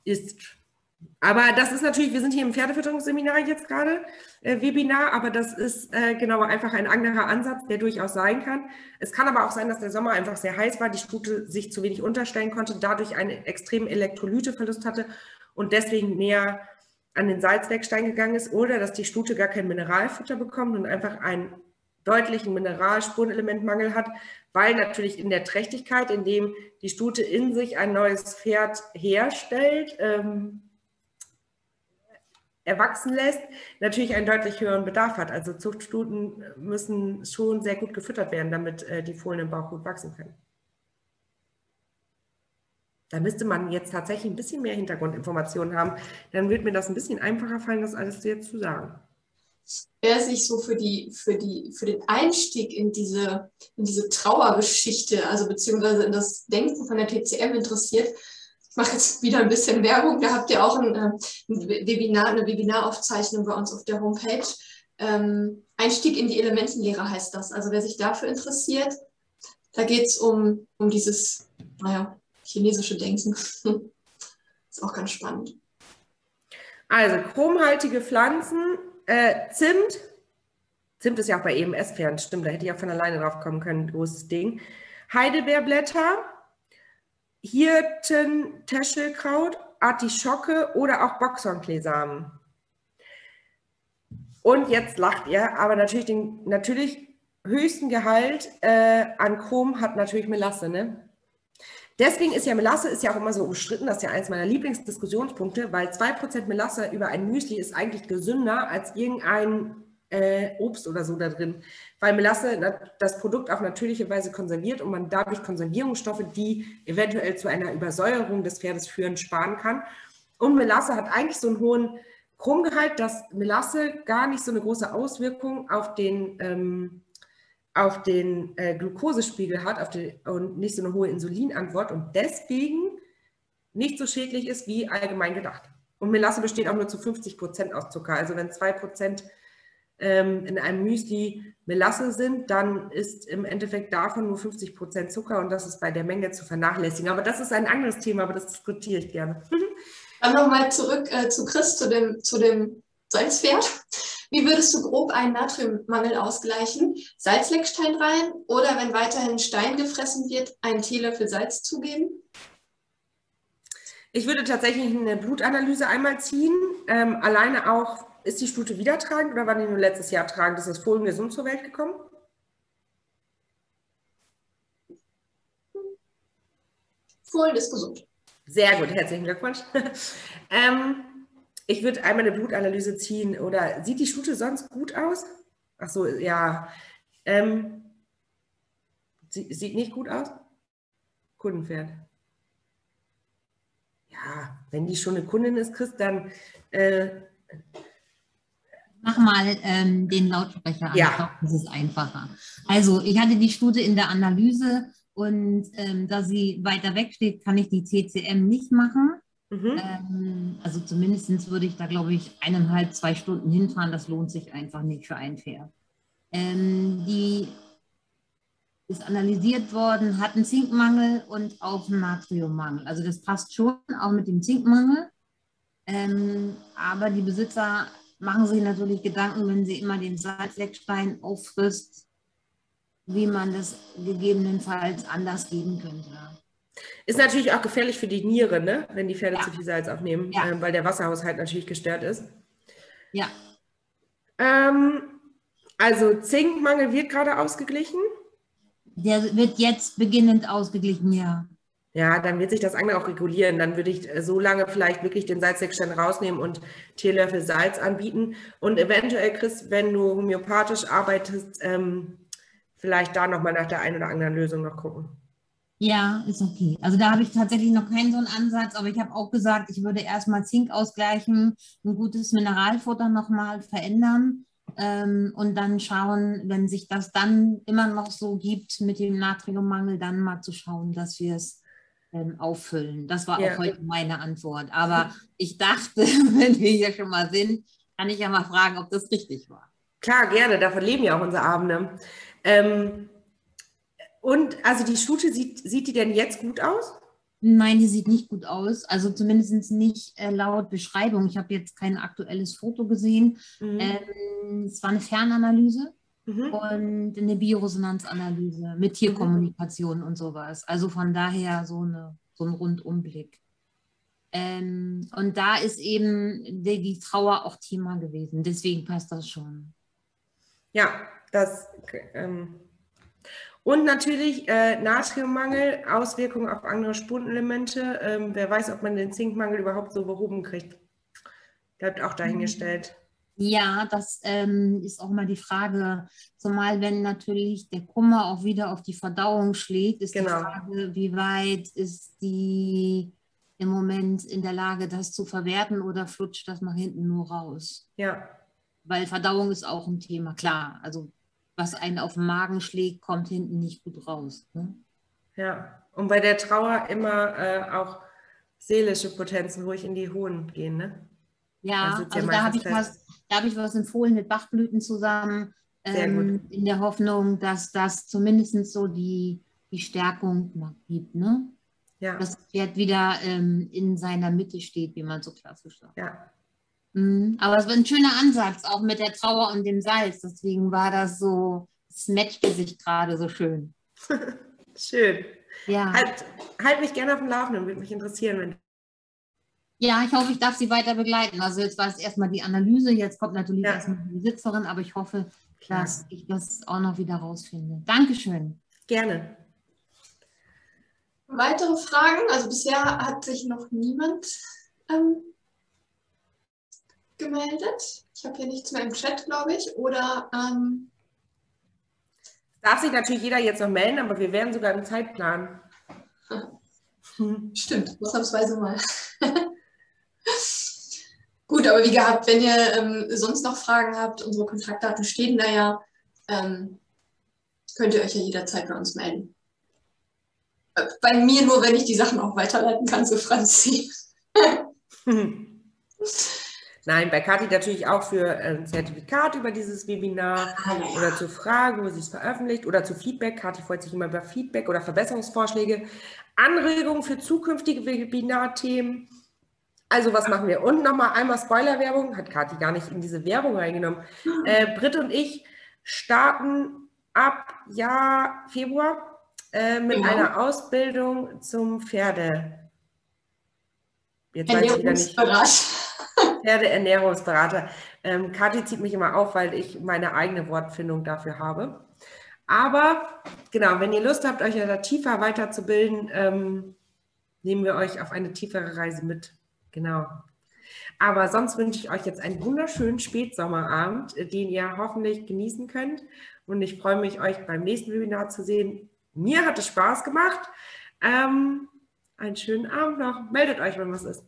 ist Aber das ist natürlich, wir sind hier im Pferdefütterungsseminar jetzt gerade, äh, Webinar, aber das ist äh, genau einfach ein anderer Ansatz, der durchaus sein kann. Es kann aber auch sein, dass der Sommer einfach sehr heiß war, die Stute sich zu wenig unterstellen konnte, dadurch einen extremen Elektrolyteverlust hatte und deswegen näher an den Salzwerkstein gegangen ist oder dass die Stute gar kein Mineralfutter bekommt und einfach einen deutlichen Mineralspurenelementmangel hat, weil natürlich in der Trächtigkeit, in dem die Stute in sich ein neues Pferd herstellt, ähm, erwachsen lässt, natürlich einen deutlich höheren Bedarf hat. Also Zuchtstuten müssen schon sehr gut gefüttert werden, damit äh, die Fohlen im Bauch gut wachsen können. Da müsste man jetzt tatsächlich ein bisschen mehr Hintergrundinformationen haben. Dann wird mir das ein bisschen einfacher fallen, das alles jetzt zu sagen. Wer sich so für, die, für, die, für den Einstieg in diese, in diese Trauergeschichte, also beziehungsweise in das Denken von der TCM interessiert, ich mache jetzt wieder ein bisschen Werbung, da habt ihr auch ein, äh, ein Webinar, eine Webinaraufzeichnung bei uns auf der Homepage. Ähm, Einstieg in die Elementenlehre heißt das. Also wer sich dafür interessiert, da geht es um, um dieses, naja, chinesische Denken. ist auch ganz spannend. Also chromhaltige Pflanzen, äh, Zimt. Zimt ist ja auch bei EMS fern, stimmt, da hätte ich auch von alleine drauf kommen können, großes Ding. Heidelbeerblätter, Hirten, Täschelkraut, Artischocke oder auch Boxhornkleesamen. Und jetzt lacht ihr, aber natürlich den natürlich höchsten Gehalt äh, an Chrom hat natürlich Melasse, ne? Deswegen ist ja Melasse ist ja auch immer so umstritten, das ist ja eines meiner Lieblingsdiskussionspunkte, weil 2% Melasse über ein Müsli ist eigentlich gesünder als irgendein äh, Obst oder so da drin, weil Melasse das Produkt auf natürliche Weise konserviert und man dadurch Konservierungsstoffe, die eventuell zu einer Übersäuerung des Pferdes führen, sparen kann. Und Melasse hat eigentlich so einen hohen Chromgehalt, dass Melasse gar nicht so eine große Auswirkung auf den ähm, auf den äh, Glukosespiegel hat auf den, und nicht so eine hohe Insulinantwort und deswegen nicht so schädlich ist wie allgemein gedacht. Und Melasse besteht auch nur zu 50 Prozent aus Zucker. Also wenn zwei Prozent ähm, in einem Müsli Melasse sind, dann ist im Endeffekt davon nur 50 Prozent Zucker und das ist bei der Menge zu vernachlässigen. Aber das ist ein anderes Thema, aber das diskutiere ich gerne. Dann nochmal zurück äh, zu Chris, zu dem, zu dem Salzpferd. Wie würdest du grob einen Natriummangel ausgleichen? Salzleckstein rein oder wenn weiterhin Stein gefressen wird, einen Teelöffel Salz zugeben? Ich würde tatsächlich eine Blutanalyse einmal ziehen. Ähm, alleine auch, ist die Stute wieder tragend oder war die nur letztes Jahr tragend? Ist das Fohlen gesund zur Welt gekommen? Fohlen ist gesund. Sehr gut, herzlichen Glückwunsch. ähm, ich würde einmal eine Blutanalyse ziehen. Oder sieht die Stute sonst gut aus? Ach so, ja. Ähm, sie, sieht nicht gut aus? Kundenpferd. Ja, wenn die schon eine Kundin ist, Chris, dann. Äh, Mach mal ähm, den Lautsprecher an. Ja. Ich glaube, das ist einfacher. Also, ich hatte die Stute in der Analyse und ähm, da sie weiter weg steht, kann ich die TCM nicht machen. Mhm. Ähm, also zumindest würde ich da, glaube ich, eineinhalb, zwei Stunden hinfahren. Das lohnt sich einfach nicht für ein Pferd. Ähm, die ist analysiert worden, hat einen Zinkmangel und auch einen Natriummangel. Also das passt schon, auch mit dem Zinkmangel. Ähm, aber die Besitzer machen sich natürlich Gedanken, wenn sie immer den Salzleckstein auffrisst, wie man das gegebenenfalls anders geben könnte. Ist natürlich auch gefährlich für die Niere, ne? wenn die Pferde ja. zu viel Salz aufnehmen, ja. äh, weil der Wasserhaushalt natürlich gestört ist. Ja. Ähm, also Zinkmangel wird gerade ausgeglichen. Der wird jetzt beginnend ausgeglichen, ja. Ja, dann wird sich das Angeln auch regulieren. Dann würde ich äh, so lange vielleicht wirklich den Salzleckstein rausnehmen und Teelöffel Salz anbieten. Und eventuell, Chris, wenn du homöopathisch arbeitest, ähm, vielleicht da nochmal nach der einen oder anderen Lösung noch gucken. Ja, ist okay. Also da habe ich tatsächlich noch keinen so einen Ansatz, aber ich habe auch gesagt, ich würde erstmal Zink ausgleichen, ein gutes Mineralfutter nochmal verändern ähm, und dann schauen, wenn sich das dann immer noch so gibt mit dem Natriummangel, dann mal zu schauen, dass wir es ähm, auffüllen. Das war ja. auch heute meine Antwort. Aber ich dachte, wenn wir hier schon mal sind, kann ich ja mal fragen, ob das richtig war. Klar, gerne. Davon leben ja auch unsere Abende. Ähm, und also die Stute, sieht, sieht die denn jetzt gut aus? Nein, die sieht nicht gut aus. Also zumindest nicht äh, laut Beschreibung. Ich habe jetzt kein aktuelles Foto gesehen. Mhm. Ähm, es war eine Fernanalyse mhm. und eine Bioresonanzanalyse mit Tierkommunikation mhm. und sowas. Also von daher so, eine, so ein Rundumblick. Ähm, und da ist eben die, die, Trauer auch Thema gewesen. Deswegen passt das schon. Ja, das. Ähm und natürlich äh, Natriummangel, Auswirkungen auf andere Spurenelemente. Ähm, wer weiß, ob man den Zinkmangel überhaupt so behoben kriegt. Bleibt auch dahingestellt. Ja, das ähm, ist auch mal die Frage, zumal wenn natürlich der Kummer auch wieder auf die Verdauung schlägt, ist genau. die Frage, wie weit ist die im Moment in der Lage, das zu verwerten oder flutscht das nach hinten nur raus? Ja. Weil Verdauung ist auch ein Thema, klar. Also was einen auf den Magen schlägt, kommt hinten nicht gut raus. Ne? Ja, und bei der Trauer immer äh, auch seelische Potenzen ruhig in die Hohen gehen, ne? Ja, also da habe ich, was, hab ich was empfohlen mit Bachblüten zusammen, ähm, in der Hoffnung, dass das zumindest so die, die Stärkung gibt, ne? Ja. Dass das Pferd wieder ähm, in seiner Mitte steht, wie man so klassisch sagt. Ja, Mhm. Aber es war ein schöner Ansatz, auch mit der Trauer und dem Salz. Deswegen war das so, es matchte sich gerade so schön. schön. Ja. Halt, halt mich gerne auf dem Laufenden, würde mich interessieren. Wenn ja, ich hoffe, ich darf Sie weiter begleiten. Also jetzt war es erstmal die Analyse, jetzt kommt natürlich ja. erstmal die Sitzerin, aber ich hoffe, dass ja. ich das auch noch wieder rausfinde. Dankeschön. Gerne. Weitere Fragen? Also bisher hat sich noch niemand ähm, gemeldet. Ich habe hier nichts mehr im Chat, glaube ich. Oder ähm darf sich natürlich jeder jetzt noch melden, aber wir wären sogar im Zeitplan. Stimmt, ausnahmsweise mal. Gut, aber wie gehabt, wenn ihr ähm, sonst noch Fragen habt, unsere Kontaktdaten stehen da ja, ähm, könnt ihr euch ja jederzeit bei uns melden. Äh, bei mir nur, wenn ich die Sachen auch weiterleiten kann zu Franzi. Nein, bei Kathi natürlich auch für ein ähm, Zertifikat über dieses Webinar ah, oder zu Fragen, wo sie es veröffentlicht oder zu Feedback. Kathi freut sich immer über Feedback oder Verbesserungsvorschläge, Anregungen für zukünftige Webinarthemen. Also was machen wir? Und nochmal einmal Spoilerwerbung, hat Kathi gar nicht in diese Werbung reingenommen. Äh, Britt und ich starten ab Jahr Februar äh, mit genau. einer Ausbildung zum Pferde. Jetzt weiß ich wieder nicht. Pferdeernährungsberater. Ähm, Kathi zieht mich immer auf, weil ich meine eigene Wortfindung dafür habe. Aber genau, wenn ihr Lust habt, euch da tiefer weiterzubilden, ähm, nehmen wir euch auf eine tiefere Reise mit. Genau. Aber sonst wünsche ich euch jetzt einen wunderschönen Spätsommerabend, äh, den ihr hoffentlich genießen könnt. Und ich freue mich, euch beim nächsten Webinar zu sehen. Mir hat es Spaß gemacht. Ähm, einen schönen Abend noch. Meldet euch, wenn was ist.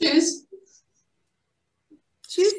Tschüss. Tschüss.